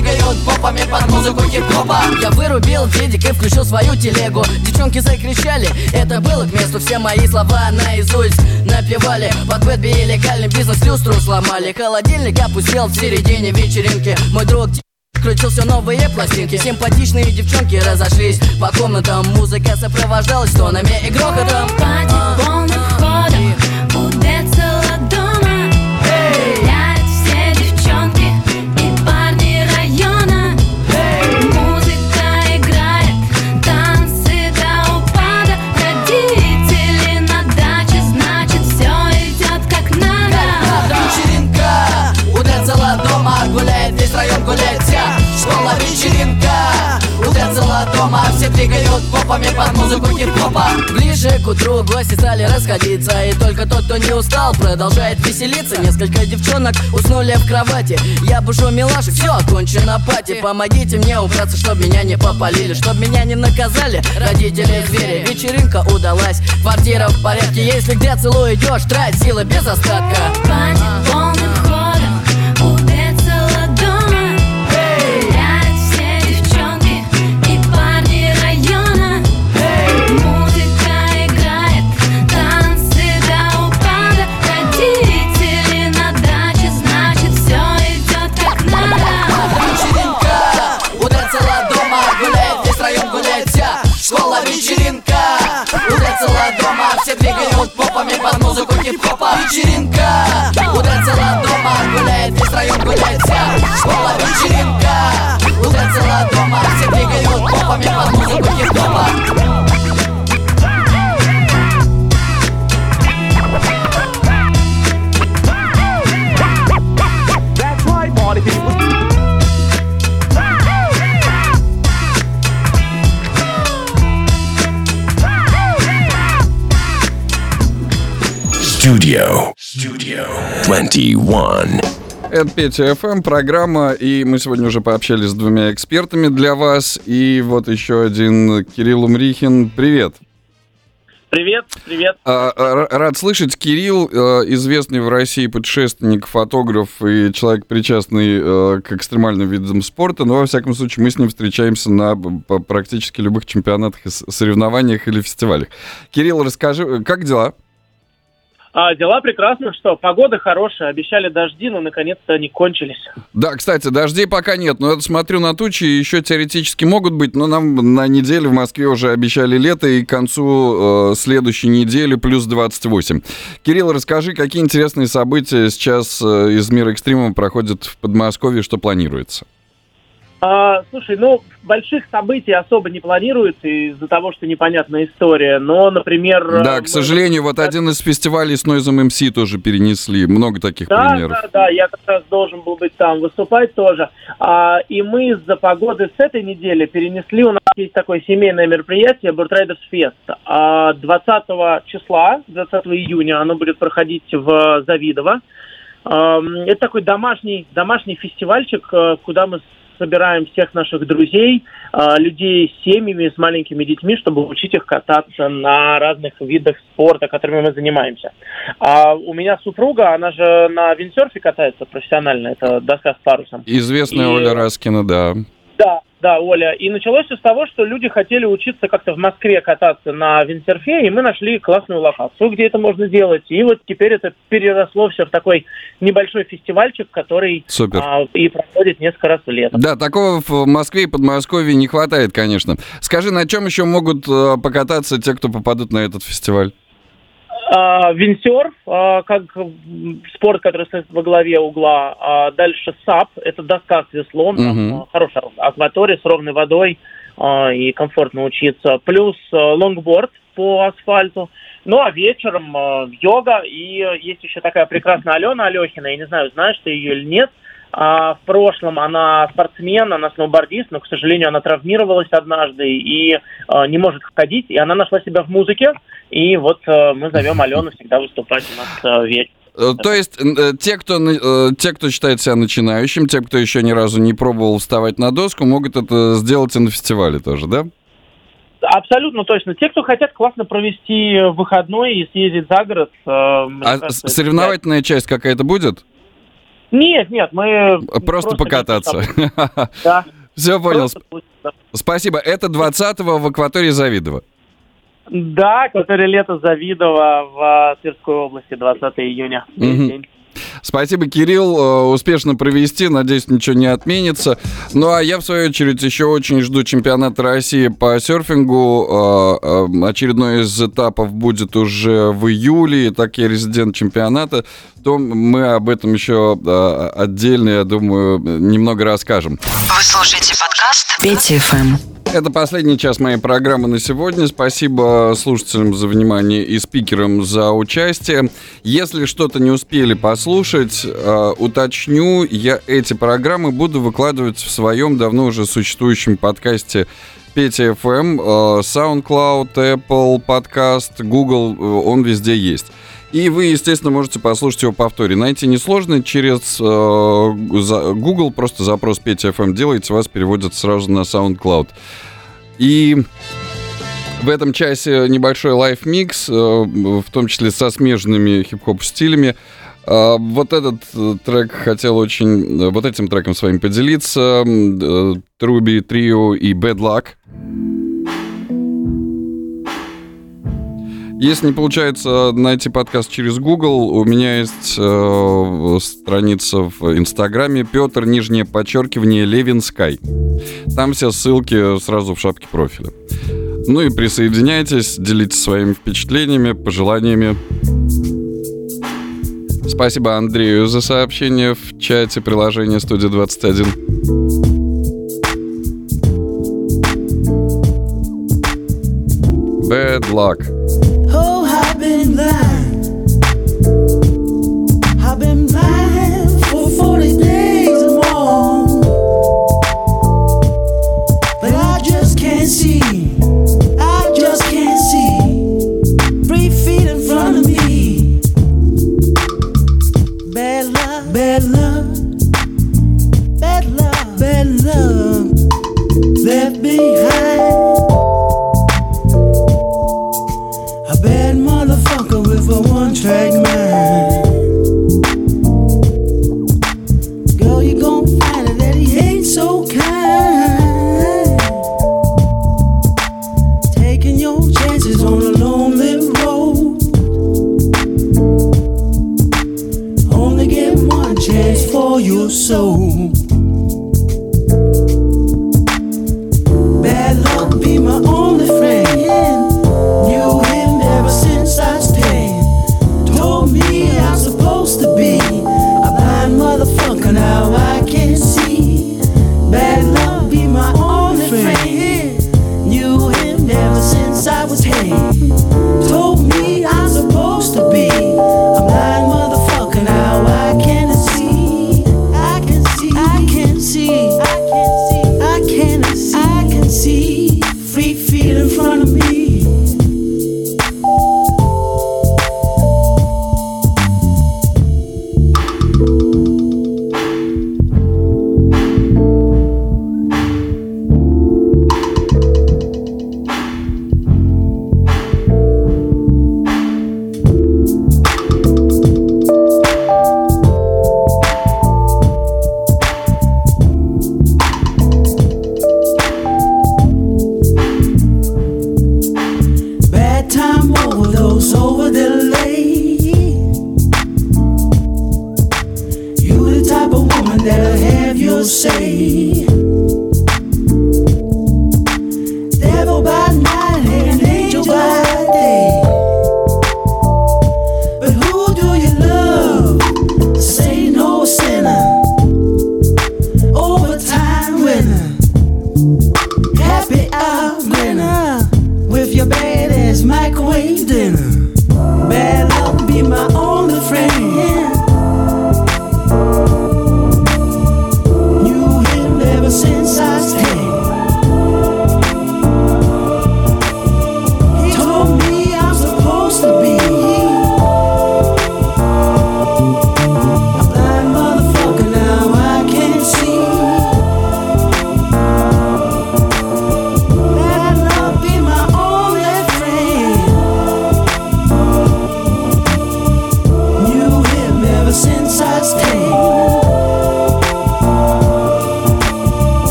Двигают попами под музыку хип-хопа. Я вырубил дедик и включил свою телегу. Девчонки закричали, это было к месту. Все мои слова наизусть напевали. Под бэт били легальный бизнес, люстру сломали. Холодильник опустел в середине вечеринки. Мой друг Включил все новые пластинки. Симпатичные девчонки разошлись По комнатам. Музыка сопровождалась тонами и грохотом. Пати двигают попами под музыку хип-хопа. Ближе к утру гости стали расходиться И только тот, кто не устал, продолжает веселиться. Несколько девчонок уснули в кровати. Я бушу милашек, все, окончено пати. Помогите мне убраться, чтоб меня не попалили Чтоб меня не наказали родители звери Вечеринка удалась, квартира в порядке. Если где целую идешь, трать силы без остатка. Пати полным дома. Все двигают попами под музыку хип-хопа. Вечеринка, ударила дома. Гуляет весь район, гуляет вся школа. Вечеринка, ударила дома. Все двигают попами под музыку хип-хопа Studio. Studio 21. Это Петя ФМ, программа, и мы сегодня уже пообщались с двумя экспертами для вас. И вот еще один Кирилл Умрихин. Привет. Привет, привет. А, а, Рад слышать. Кирилл, э, известный в России путешественник, фотограф и человек, причастный э, к экстремальным видам спорта. Но, во всяком случае, мы с ним встречаемся на практически любых чемпионатах, соревнованиях или фестивалях. Кирилл, расскажи, э, как дела? А, дела прекрасно, что погода хорошая, обещали дожди, но наконец-то они кончились. Да, кстати, дождей пока нет, но я смотрю на тучи, еще теоретически могут быть, но нам на неделю в Москве уже обещали лето, и к концу э, следующей недели плюс 28. Кирилл, расскажи, какие интересные события сейчас э, из мира экстрима проходят в Подмосковье, что планируется? А, слушай, ну, больших событий особо не планируется из-за того, что непонятная история, но, например... Да, э, к сожалению, вот один из фестивалей с Noise MC тоже перенесли, много таких Да, примеров. да, да, я как раз должен был быть там выступать тоже. А, и мы из-за погоды с этой недели перенесли, у нас есть такое семейное мероприятие Riders Fest. А 20 числа, 20 июня, оно будет проходить в Завидово. Это такой домашний, домашний фестивальчик, э, куда мы собираем всех наших друзей, э, людей с семьями, с маленькими детьми, чтобы учить их кататься на разных видах спорта, которыми мы занимаемся. А у меня супруга, она же на виндсерфе катается профессионально, это доска с парусом. Известная И- Оля Раскина, да. Да, да, Оля. И началось все с того, что люди хотели учиться как-то в Москве кататься на виндсерфе, и мы нашли классную локацию, где это можно делать. И вот теперь это переросло все в такой небольшой фестивальчик, который Супер. а, и проходит несколько раз в лето. Да, такого в Москве и Подмосковье не хватает, конечно. Скажи, на чем еще могут э, покататься те, кто попадут на этот фестиваль? А, Виндсерф, а, как спорт, который стоит во главе угла. А дальше сап, это доска с веслом, а, хорошая акватория с ровной водой и комфортно учиться. Плюс лонгборд по асфальту. Ну а вечером йога. И есть еще такая прекрасная Алена Алехина, я не знаю, знаешь ты ее или нет. А, в прошлом она спортсмен, она сноубордист, но, к сожалению, она травмировалась однажды и а, не может ходить. И она нашла себя в музыке. И вот а, мы зовем Алену всегда выступать у нас а, вечером. Э, То есть э, те кто, э, те, кто считает себя начинающим, те, кто еще ни разу не пробовал вставать на доску, могут это сделать и на фестивале тоже, да? Абсолютно точно. Те, кто хотят классно провести выходной и съездить за город. э, А кажется, соревновательная часть какая-то будет? Нет, нет, мы... Просто, покататься. Да. Все понял. Просто. Спасибо. Это 20-го в акватории Завидово. Да, который лето Завидово в э, Тверской области, 20 июня. Спасибо, Кирилл. Э, Успешно провести. Надеюсь, ничего не отменится. Ну, а я, в свою очередь, еще очень жду чемпионата России по серфингу. Э, Очередной из этапов будет уже в июле. И так я резидент чемпионата. То мы об этом еще отдельно, я думаю, немного расскажем. Вы слушаете подкаст Петя ФМ. Это последний час моей программы на сегодня. Спасибо слушателям за внимание и спикерам за участие. Если что-то не успели послушать, э, уточню, я эти программы буду выкладывать в своем давно уже существующем подкасте Петя FM, э, SoundCloud, Apple подкаст, Google, э, он везде есть. И вы, естественно, можете послушать его повторе. Найти несложно через э, Google, просто запрос Петя FM делаете, вас переводят сразу на SoundCloud. И в этом часе небольшой лайф-микс, э, в том числе со смежными хип-хоп стилями. Э, Вот этот э, трек хотел очень, э, вот этим треком с вами поделиться. Э, Труби, Трио и Bad Luck. Если не получается найти подкаст через Google, у меня есть э, страница в Инстаграме Петр, нижнее подчеркивание, Левинскай. Там все ссылки сразу в шапке профиля. Ну и присоединяйтесь, делитесь своими впечатлениями, пожеланиями. Спасибо Андрею за сообщение в чате приложения Студия 21. Bad luck.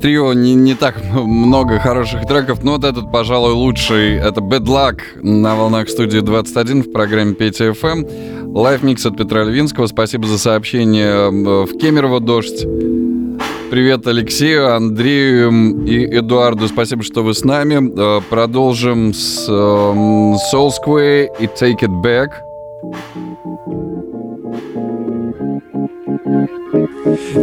Трио не, не так много хороших треков, но вот этот, пожалуй, лучший. Это Bad Luck на волнах студии 21 в программе Петя FM. Лайв микс от Петра Львинского. Спасибо за сообщение в Кемерово дождь. Привет Алексею, Андрею и Эдуарду. Спасибо, что вы с нами. Э, Продолжим с э, Soul Square и Take It Back.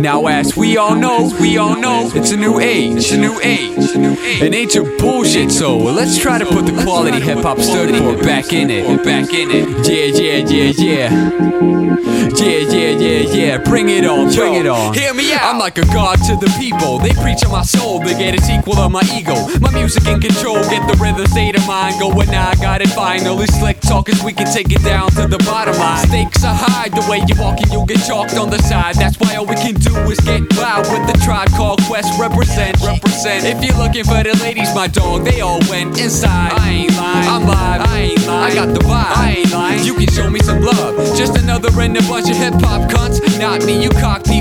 Now, as we all know, we all know, it's a new age, it's a new age, an age of bullshit. So let's try to put the quality hip hop stood for back in it, back in it. Yeah, yeah, yeah, yeah, yeah, yeah, yeah, yeah. Bring it on, bring it on. Hear me out. I'm like a god to the people. They preach on my soul, they get its equal of my ego. My music in control, get the rhythm state of mind going. Now I got it finally slick talkers. We can take it down to the bottom line. Stakes are high, the way you're walking, you'll get chalked on the side. That's why all we can do is get loud with the tribe called Quest. Represent, represent. If you're looking for the ladies, my dog, they all went inside. I ain't lying, I'm live. I ain't lying, I got the vibe. I ain't lying. You can show me some love. Just another in a bunch of hip hop cunts. Not me, you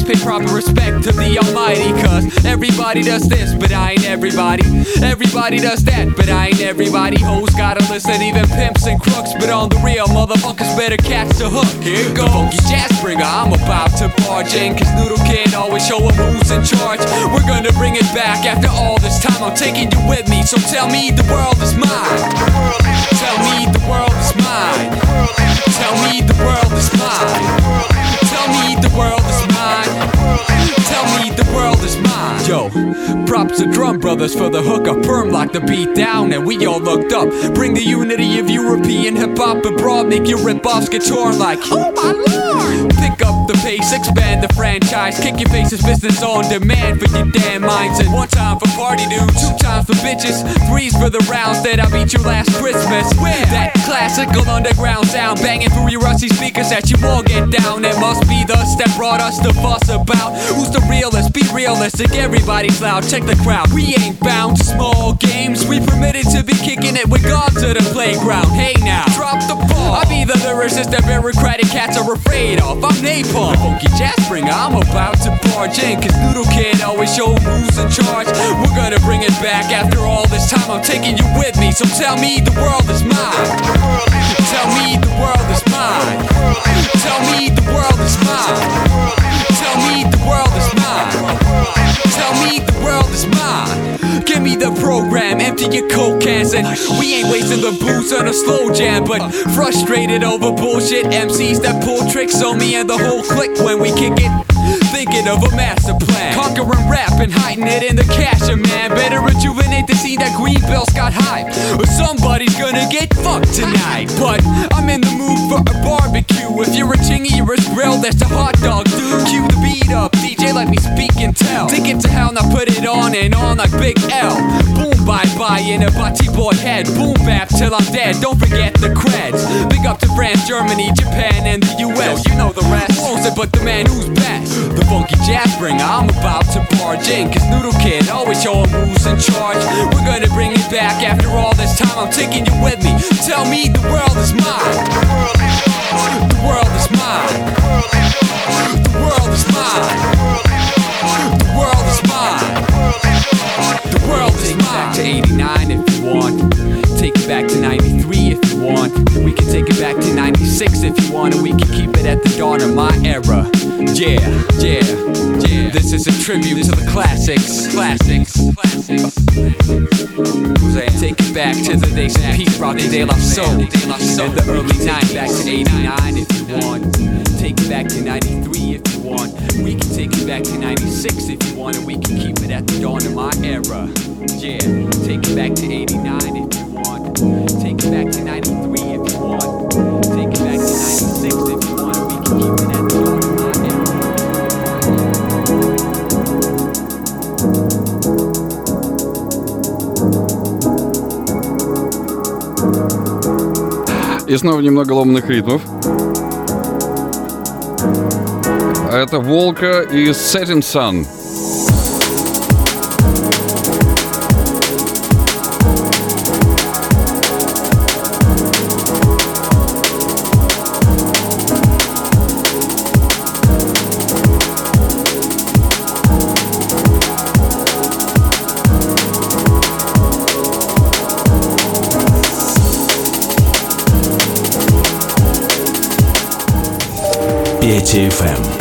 Pay proper respect to the Almighty, cuz everybody does this, but I ain't everybody. Everybody does that, but I ain't everybody. Hoes gotta listen, even pimps and crooks. But on the real, motherfuckers better catch the hook. Here goes. Funky jazz bringer, I'm about to barge in. Cause Noodle Kid always showing who's in charge. We're gonna bring it back after all this time. I'm taking you with me, so tell me the world is mine. Tell me the world is mine. Tell me the world is mine. Yo, props to Drum Brothers for the hookup. Perm lock the beat down, and we all looked up. Bring the unity of European hip hop abroad. Make your rip offs get torn like, oh my lord. Pick up the pace, expand the franchise. Kick your face's business on demand for your damn minds. And one time for party dudes, two times for bitches, threes for the rounds that I beat you last Christmas. That classical underground sound banging through your rusty speakers that you all get down. It must be the that brought us to fuss about who's the realest. Be realistic, everybody's loud. Check the crowd. We ain't bound to small games. We permitted to be kicking it with God to the playground. Hey now, drop the ball. I be the lyricist that bureaucratic cats are afraid of. I'm Napalm, funky jazz bringer. I'm about to barge in, cause Noodle Kid always show who's in charge. We're gonna bring it back after all this time. I'm taking you with me, so tell me the world is mine. Tell me the world is mine. Tell me the world is mine. Tell me the world is mine. Tell me the world is mine. Give me the program, empty your coke cans, and we ain't wasting the booze on a slow jam. But frustrated over bullshit MCs that pull tricks on me and the whole clique when we kick it. Thinking of a master plan, conquering rap and hiding it in the cash, man. Better rejuvenate the scene that Greenbelt's got hype, or somebody's gonna get fucked tonight. But I'm in the mood for a barbecue. If you're a chingy or a grill, that's a hot dog, dude. Cue the beat up, DJ, let me speak and tell. Take it to hell, now put it on and on like Big L. Boom, bye bye in a butty boy head. Boom bap till I'm dead. Don't forget the creds. Big up to France, Germany, Japan, and the US. Yo, you know the rest. Who owns it but the man who's best? The funky jazz bringer, I'm about to barge in. Cause Noodle Kid always showing who's in charge. We're gonna bring it back after all this time. I'm taking you with me. Tell me the world is mine. The world is mine. The world is mine. The world is mine. The world is mine. Take it back to 89 if you want. It back to 93 93 if you want. We can take it back to 96 if you want, and we can keep it at the dawn of my era. Yeah, yeah, yeah. This is a tribute to the classics. Classics. Classics. Take it back to the days of Pete Rock and De La Soul. In the early 90s, back to 89 if you want. Take it back to 93 if you want. We can take it back to 96 if you want, and we can keep it at the dawn of my era. Yeah, take it back to 89 if. Take it back to 93 if you want. Take it back to 96 if you want, and we can keep it at the dawn of my era. И снова немного ломаных ритмов. Это Волка из Setting Sun. Петя ФМ.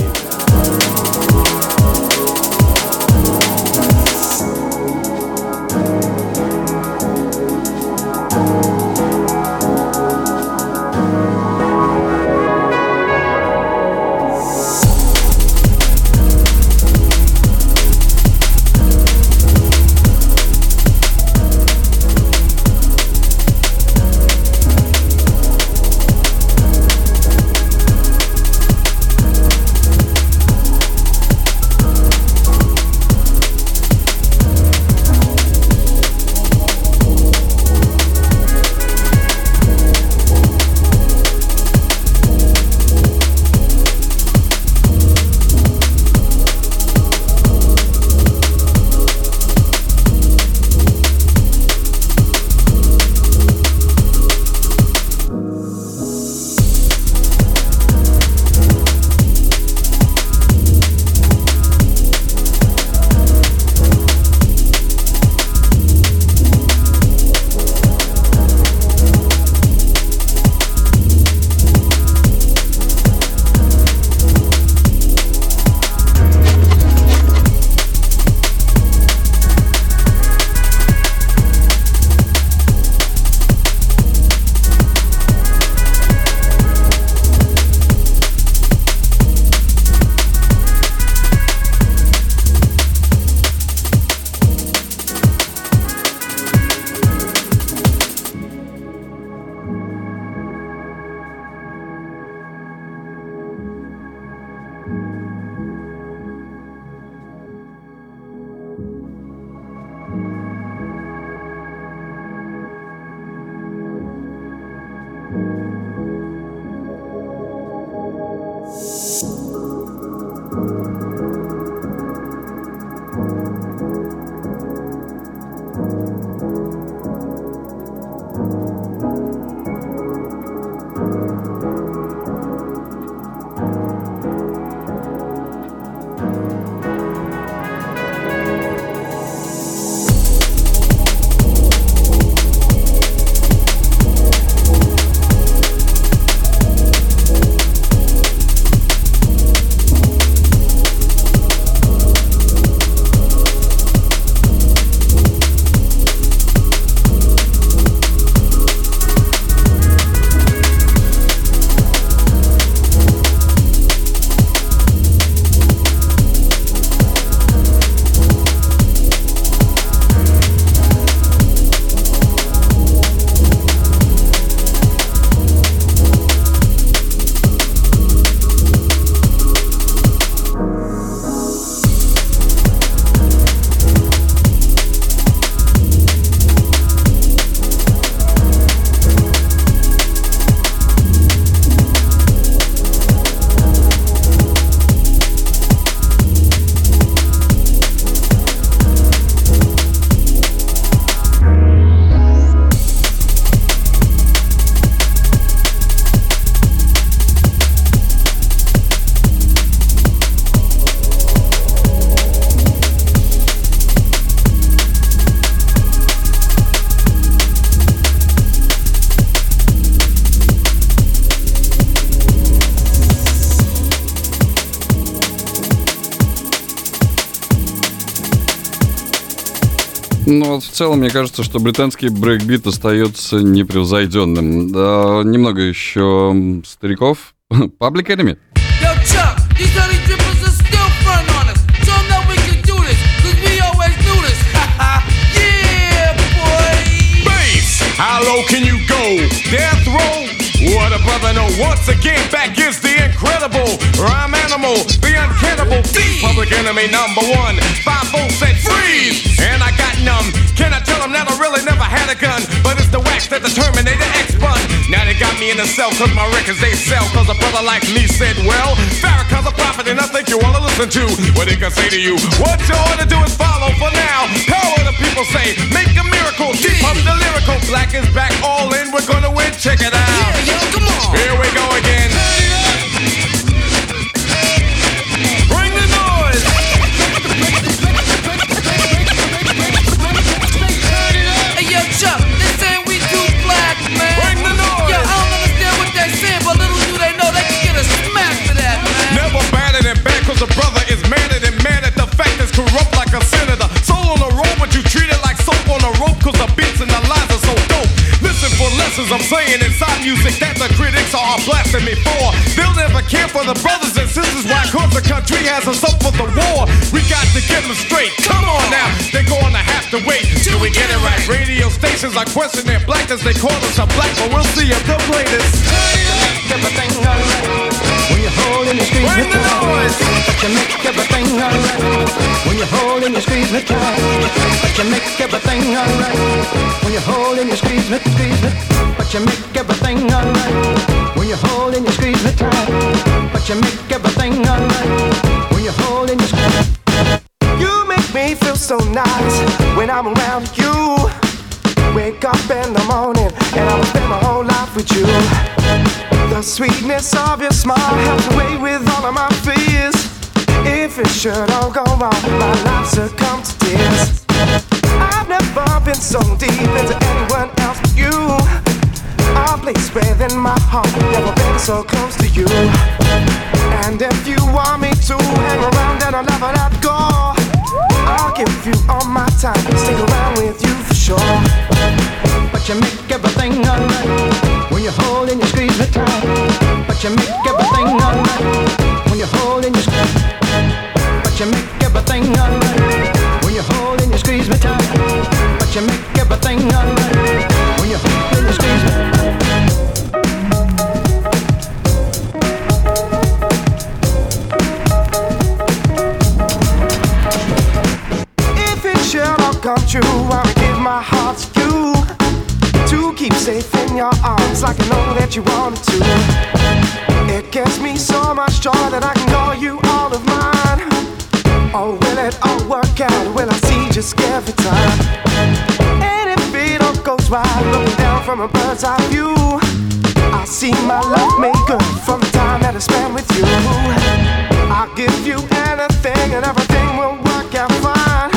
Ну, вот в целом, мне кажется, что британский брейкбит остается непревзойденным. Да, немного еще стариков. Public Enemy. Yo, Chuck, these how low can you go? Death row? What a brother. Once again, back is the incredible rhyme animal, the uncannibal thief, public enemy number one. Five volts said freeze, and I got numb. Can I tell them that I really never had a gun? But it's the wax that the Terminator X bun. Now they got me in the cell, cause my records they sell. Cause a brother like me said, well, Farrakhan's a prophet, and I think you wanna listen to what he can say to you. What you ought to do is follow for now. Power the people say, make a miracle, deep up the lyrical. Black is back, all in, we're gonna win, check it out. Yeah, yo, come on. Here we go again. Bring a senator. Soul on the road, but you treat it like soap on a rope, cause the beats and the lines are so dope. Listen for lessons I'm saying inside music that the critics are blasting me for. They'll never care for the brothers and sisters, why cause the country has us up for the war. We got to get them straight. Come on now, they're gonna have to wait till we get it right. Radio stations are questioning blackness, they call us a black, but we'll see if the greatest. everything alright. When you hold and you squeeze me tight, but you make everything alright. When you hold and you squeeze me tight, but you make everything alright. When you hold and you squeeze me, squeeze me, but you make everything alright. When you hold and you squeeze me tight, but you make everything alright. When you hold and you squeeze. You make me feel so nice when I'm around you. Wake up in the morning and I'll spend my whole life with you. The sweetness of your smile helps away with all of my fears. If it should all go wrong, my life succumbs to tears. I've never been so deep into anyone else but you. A place within my heart, never been so close to you. And if you want me to hang around, and I'll never let go. I'll give you all my time, stick around with you for sure. But you make everything alright when you hold and you squeeze me tight. But you make everything alright when you hold and you squeeze. But you make everything alright when you hold and you squeeze me tight. But you make everything alright when you hold and you squeeze me. If it should all come true, I'll give my heart keep safe in your arms like I know that you wanted to. It gives me so much joy that I can call you all of mine. Oh, will it all work out? Will I see just every time? And if it all goes right, looking down from a bird's eye view, I see my love made good from the time that I spent with you. I'll give you anything and everything will work out fine.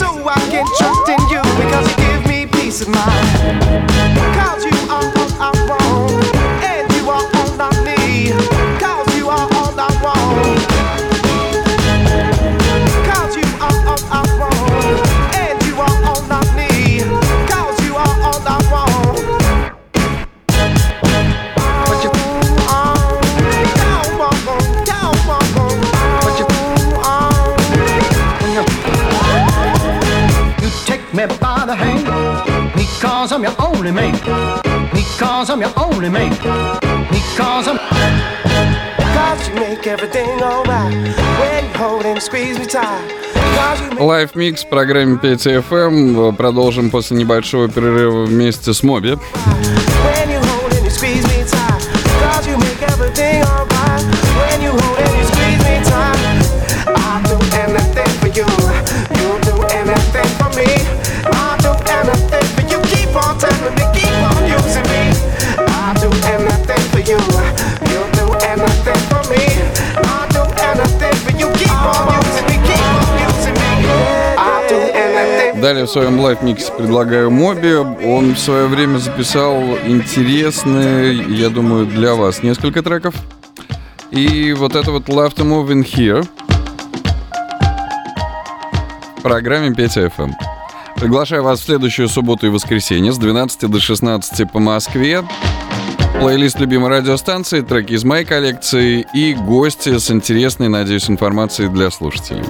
So I can trust in you because you give me peace of mind. Your only mate. Because I'm your only mate. Because I'm. Cause you make everything alright when you hold and squeeze me tight. Live Mix в программе 5 FM. Продолжим после небольшого перерыва вместе с Моби. Далее в своем лайфмиксе предлагаю Моби. Он в свое время записал интересные, я думаю, для вас несколько треков. И вот это вот Love to Move in Here в программе Петя FM. Эм». Приглашаю вас в следующую субботу и воскресенье с 12 до 16 по Москве. Плейлист любимой радиостанции, треки из моей коллекции и гости с интересной, надеюсь, информацией для слушателей.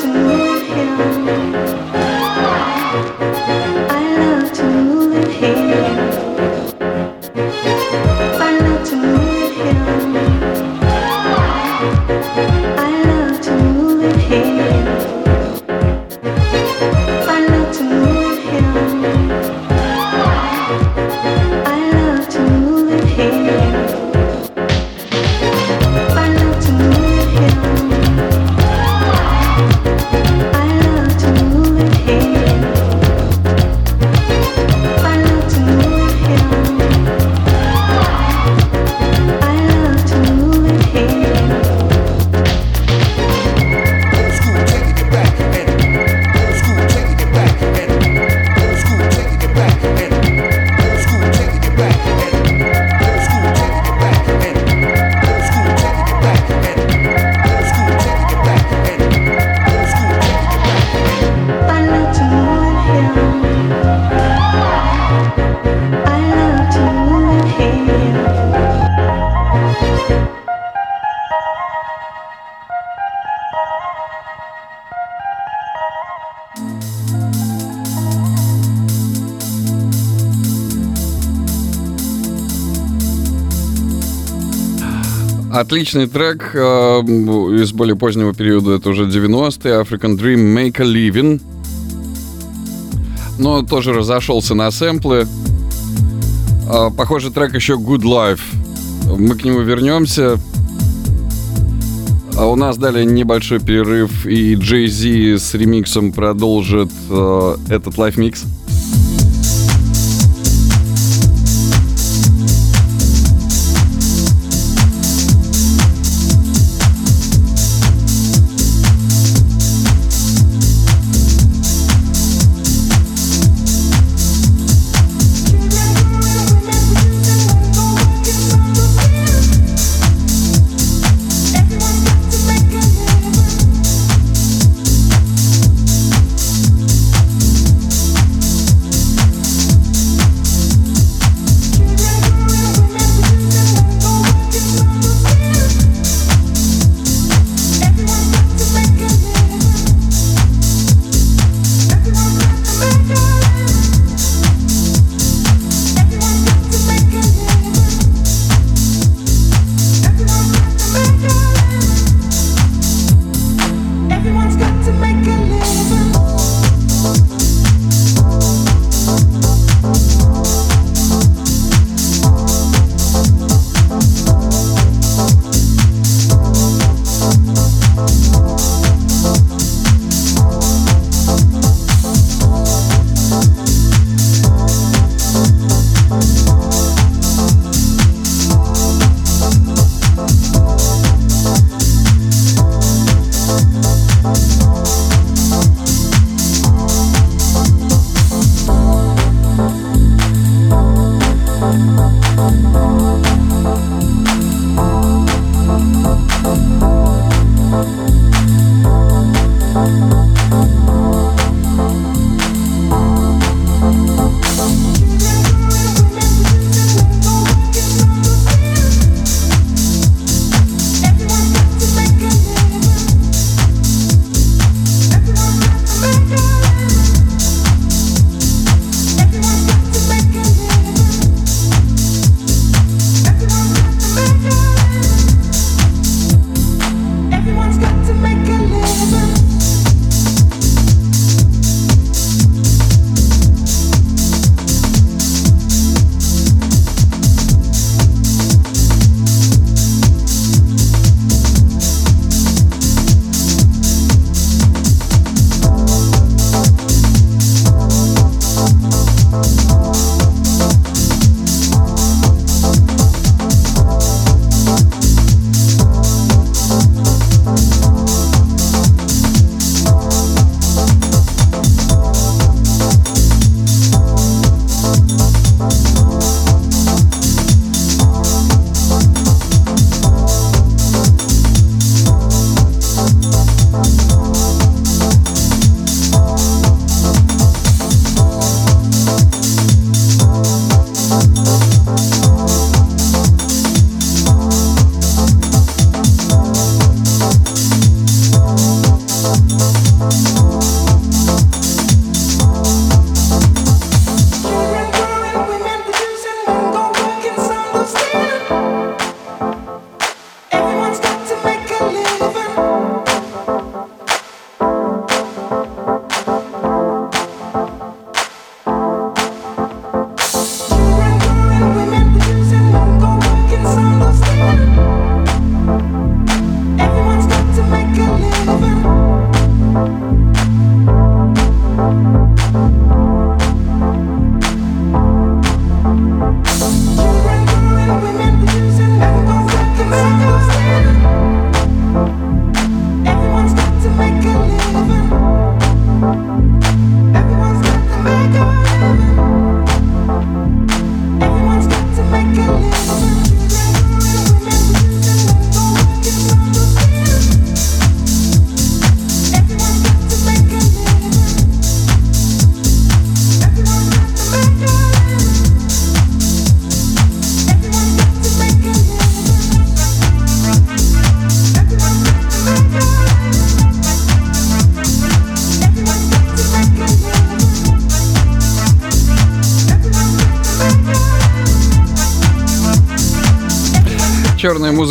to me. Отличный трек э, из более позднего периода, это уже 90-е, African Dream Make a Living. Но тоже разошелся на сэмплы. Э, похожий трек еще Good Life. Мы к нему вернемся. А у нас далее небольшой перерыв, и Jay-Z с ремиксом продолжит э, этот лайф-микс. микс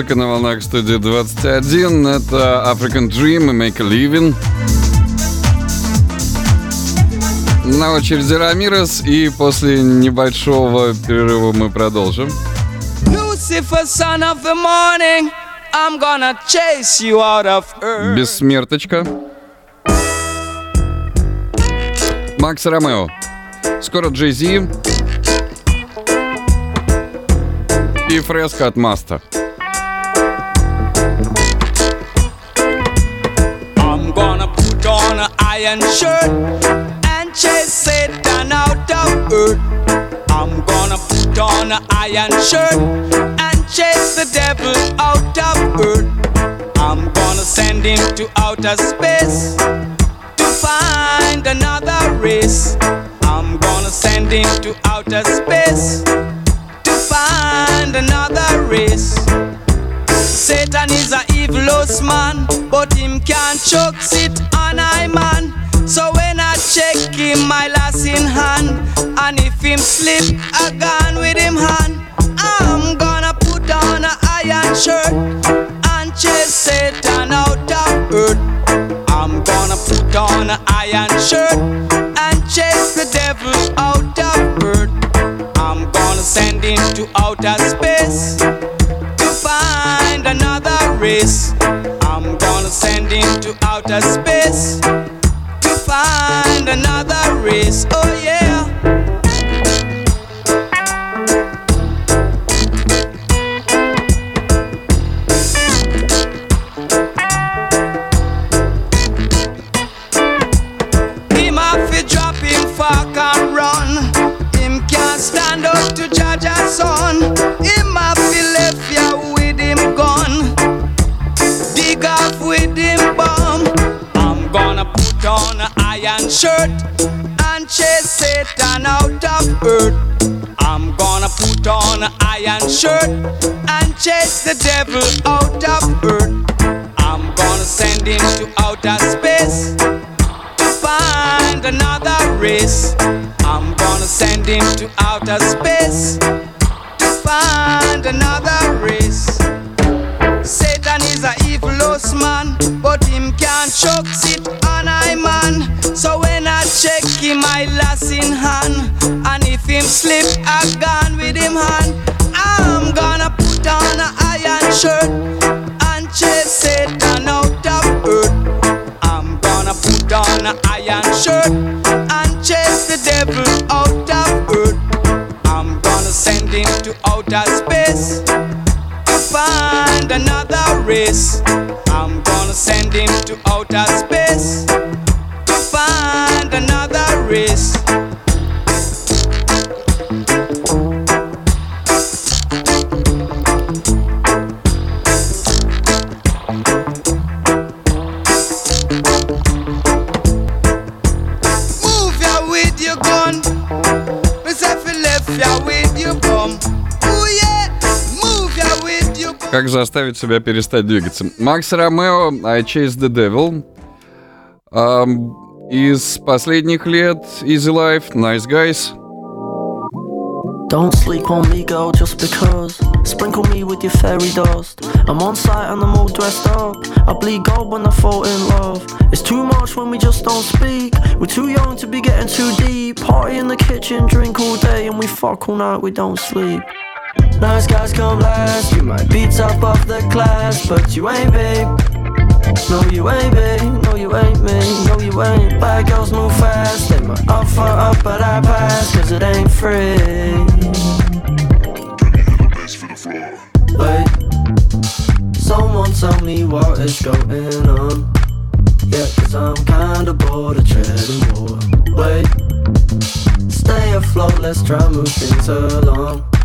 музыка на волнах студии 21. Это African Dream и Make a Living. На очереди Рамирес, и после небольшого перерыва мы продолжим. Бессмерточка. Макс Ромео. Скоро Джей Зи. И фреска от Маста. Iron shirt and chase Satan out of earth. I'm gonna put on an iron shirt and chase the devil out of earth. I'm gonna send him to outer space devil out of earth. I'm gonna send him to outer space to find another race. I'm gonna send him to outer space to find another race. Oh yeah. Satan out of earth. I'm gonna put on an iron shirt and chase the devil out of earth. I'm gonna send him to outer space to find another race. I'm gonna send him to outer space to find another race. Satan is a evilous man, but him can't choke sit check my I lass in hand, and if him slip, I gone with him hand. I'm gonna put on a iron shirt and chase Satan out of earth. I'm gonna put on an iron shirt and chase the devil out of earth. I'm gonna send him to outer space to find another race. I'm gonna send him to outer space Как заставить себя перестать двигаться? Макс Ромео, I Chase the Devil. Ам, из последних лет Easy Life, Nice Guys. Don't sleep on me, girl, just because. Sprinkle me with your fairy dust. I'm on site and I'm all dressed up. I bleed gold when I fall in love. It's too much when we just don't speak. We're too young to be getting too deep. Party in the kitchen, drink all day, and we fuck all night, we don't sleep. Nice guys come last. You might be top of the class, but you ain't, babe. No, you ain't, babe. No, you ain't me. No, you ain't. Bad girls move fast. They might offer up, but I pass, cause it ain't free. Wait, someone tell me what is going on. Yeah, cause I'm kinda bored of treading water. Wait, stay afloat, let's try move things along.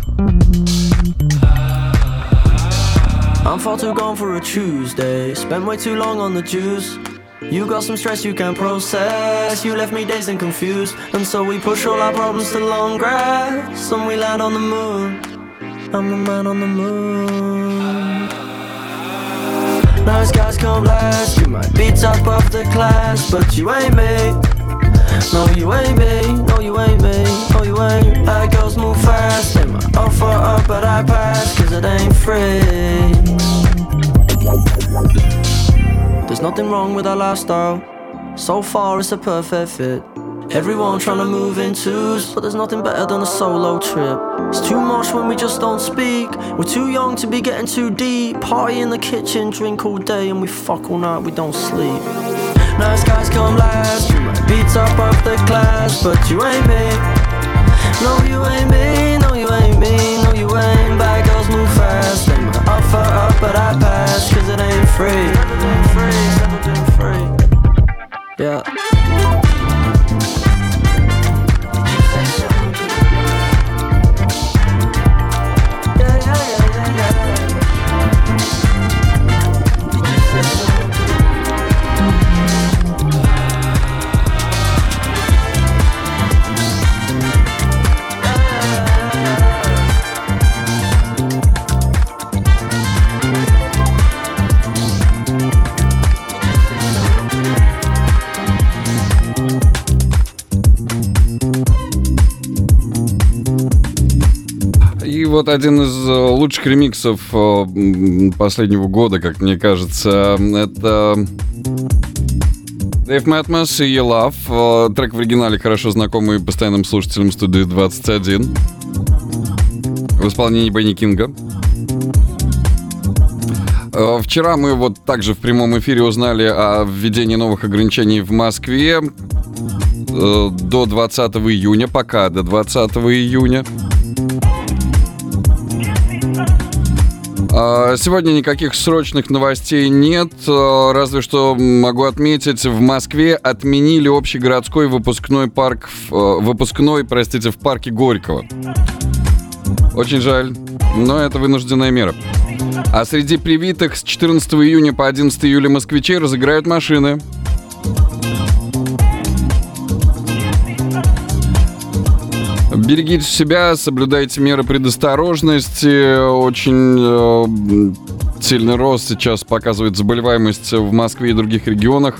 I'm far too gone for a Tuesday. Spent way too long on the juice. You got some stress you can't process. You left me dazed and confused. And so we push all our problems to long grass. And we land on the moon. I'm the man on the moon. Nice guys come last. You might be top of the class, but you ain't me. No, you ain't me, no, you ain't me, no, you ain't. Bad girls move fast, they might offer up, but I pass, cause it ain't free. There's nothing wrong with our lifestyle, so far it's a perfect fit. Everyone trying to move in twos, but there's nothing better than a solo trip. It's too much when we just don't speak. We're too young to be getting too deep. Party in the kitchen, drink all day, and we fuck all night, we don't sleep. Nice guys come last, you might be top of the class, but you ain't me. No, you ain't me, no, you ain't me, no, you ain't. Bad girls move fast, they might offer up, but I pass, cause it ain't free. Never been free, Yeah. Вот один из э, лучших ремиксов э, последнего года, как мне кажется, это Дэйв Мэтмос и «You Love». Э, Трек в оригинале хорошо знакомый постоянным слушателям студии 21 в исполнении Бенни Кинга. Вчера мы вот также в прямом эфире узнали о введении новых ограничений в Москве до 20 июня, пока до 20 июня. Сегодня никаких срочных новостей нет, а, разве что могу отметить, в Москве отменили общегородской выпускной парк, э, выпускной, простите, в парке Горького. Очень жаль, но это вынужденная мера. А среди привитых с 14 июня по 11 июля москвичей разыграют машины. Берегите себя, соблюдайте меры предосторожности. Очень э, сильный рост сейчас показывает заболеваемость в Москве и других регионах.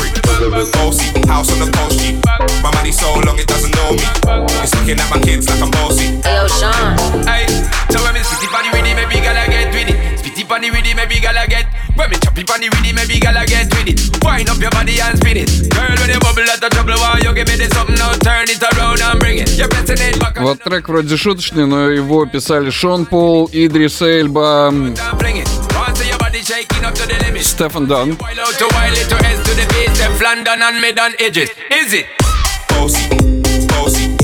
Bossy, house on the coast, G. My money so long it doesn't know me. It's looking at my kids like I'm bossy. Hey yo, Sean. Hey, so when me spitty panny with it, maybe gala get with it. Spitty panny with it, maybe gala get. When me choppy panny with it, maybe gala get with it. Wind up your body and spin it. Girl, when you bubble at the trouble, why you give me this something now? Turn it around and bring it. You're pressing it back Вот трек вроде шуточный, но его писали Шон Пол, Идрис Эльба, and bring it. Once your body shaking up to the limit. Стефан Дан. London and mid on edges. Is it? Bossy, bossy.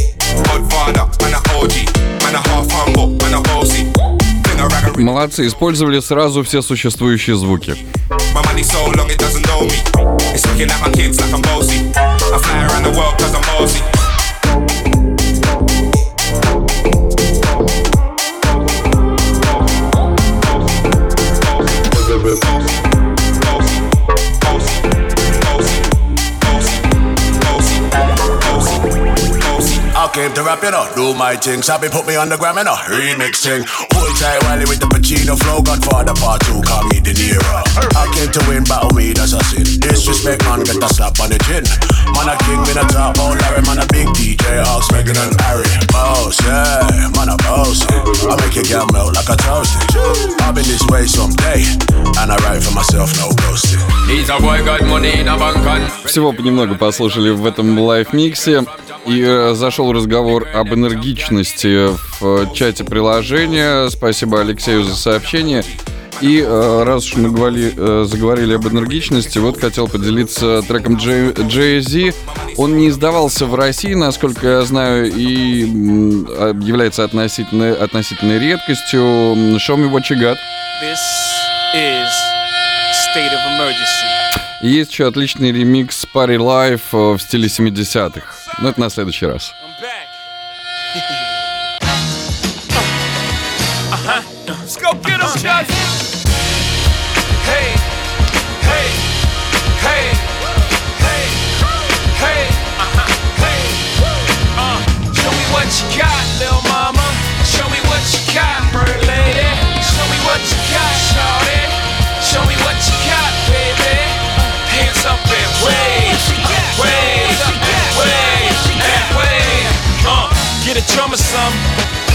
Godfather, man a OG, man a half humble, man a bossy. Молодцы, использовали сразу все существующие звуки. So long me. My kids like came to rap, you know, do my thing. Sabi put me on the gram, you know, remix thing. Hold tight, Wiley with the Pacino flow. Godfather part two, call me De Niro. I came to win, battle me, that's a sin. Disrespect, man, get a slap on the chin. Man, a king, me a top, oh Larry, man, a big DJ, Ox, Megan and Harry. Boss, yeah, man, a boss. I make your girl melt like a toasty. I've been this way someday, and I write for myself, no ghosting. He's a boy got money in a bank and Всего понемногу послушали в этом лайв-миксе. И э, зашел разговор об энергичности в э, чате приложения. Спасибо Алексею за сообщение. И э, раз уж мы говорили, заговорили об энергичности, вот хотел поделиться треком Jay-Z. Он не издавался в России, насколько я знаю, и а, является относительной, относительной редкостью. Show me what you got. This is state of emergency. И есть еще отличный ремикс Party Life э, в стиле 70-х. Но это на следующий раз. Uh-huh. Let's go get uh-huh. Uh, A drummer some.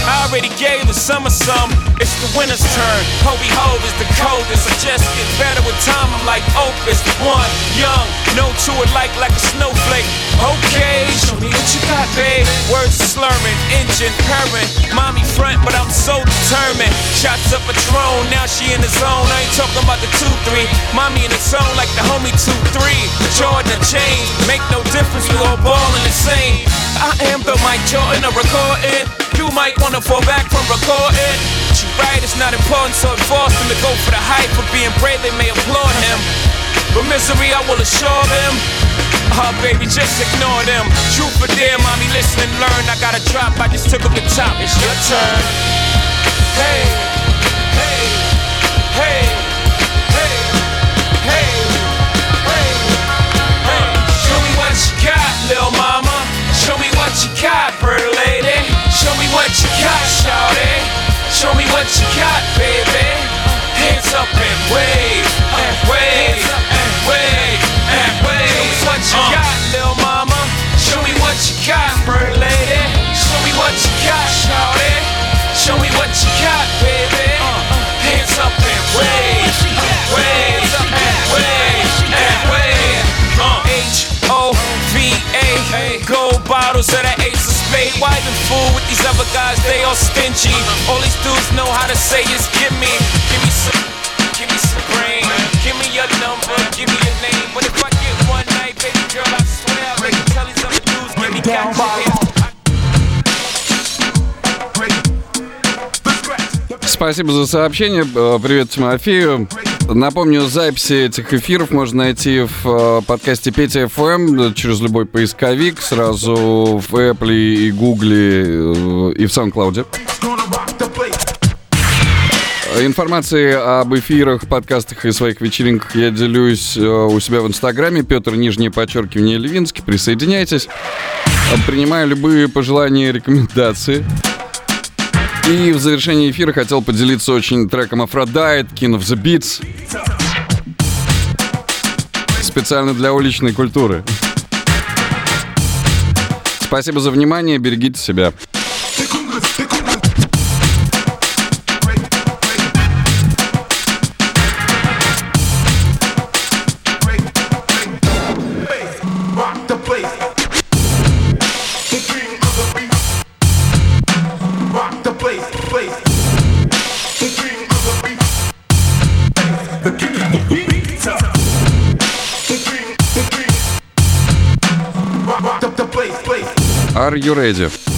I already gave the summer some. It's the winter's turn. Hobie Ho is the coldest. I just get better with time. I'm like Opus. One, young, no to it like like a snowflake. Okay, show me what you got, babe. Words slurring, engine purring. Mommy front, but I'm so determined. Shots up a drone, now she in the zone. I ain't talking about the two three. Mommy in the zone like the homie two three. Jordan chain, make no difference. We all ballin' the same. I am the Mike Jordan of recording. You might wanna fall back from recording. But you right, it's not important, so it forced him to go for the hype. For being brave, they may applaud him. But misery, I will assure them. Oh, baby, just ignore them. Truth or dare, mommy, listen and learn. I got a drop, I just took up the top. It's your turn. Hey, All these dudes know how to say is give me, give me some, give me some brain. Give me your number, give me your name. But if I get one night, baby girl, I swear I can tell these other dudes, give me got your Спасибо за сообщение. Э, Привет Тимофею. Напомню, записи этих эфиров можно найти в э, подкасте Петя FM через любой поисковик, сразу в Apple и Google э, и в SoundCloud. Информацией об эфирах, подкастах и своих вечеринках я делюсь э, у себя в Инстаграме. Петр, нижнее подчеркивание, Левинский. Присоединяйтесь. Э, Принимаю любые пожелания и рекомендации. И в завершении эфира хотел поделиться очень треком Aphrodite, King of the Beats. Специально для уличной культуры. Спасибо за внимание, берегите себя. Are you ready?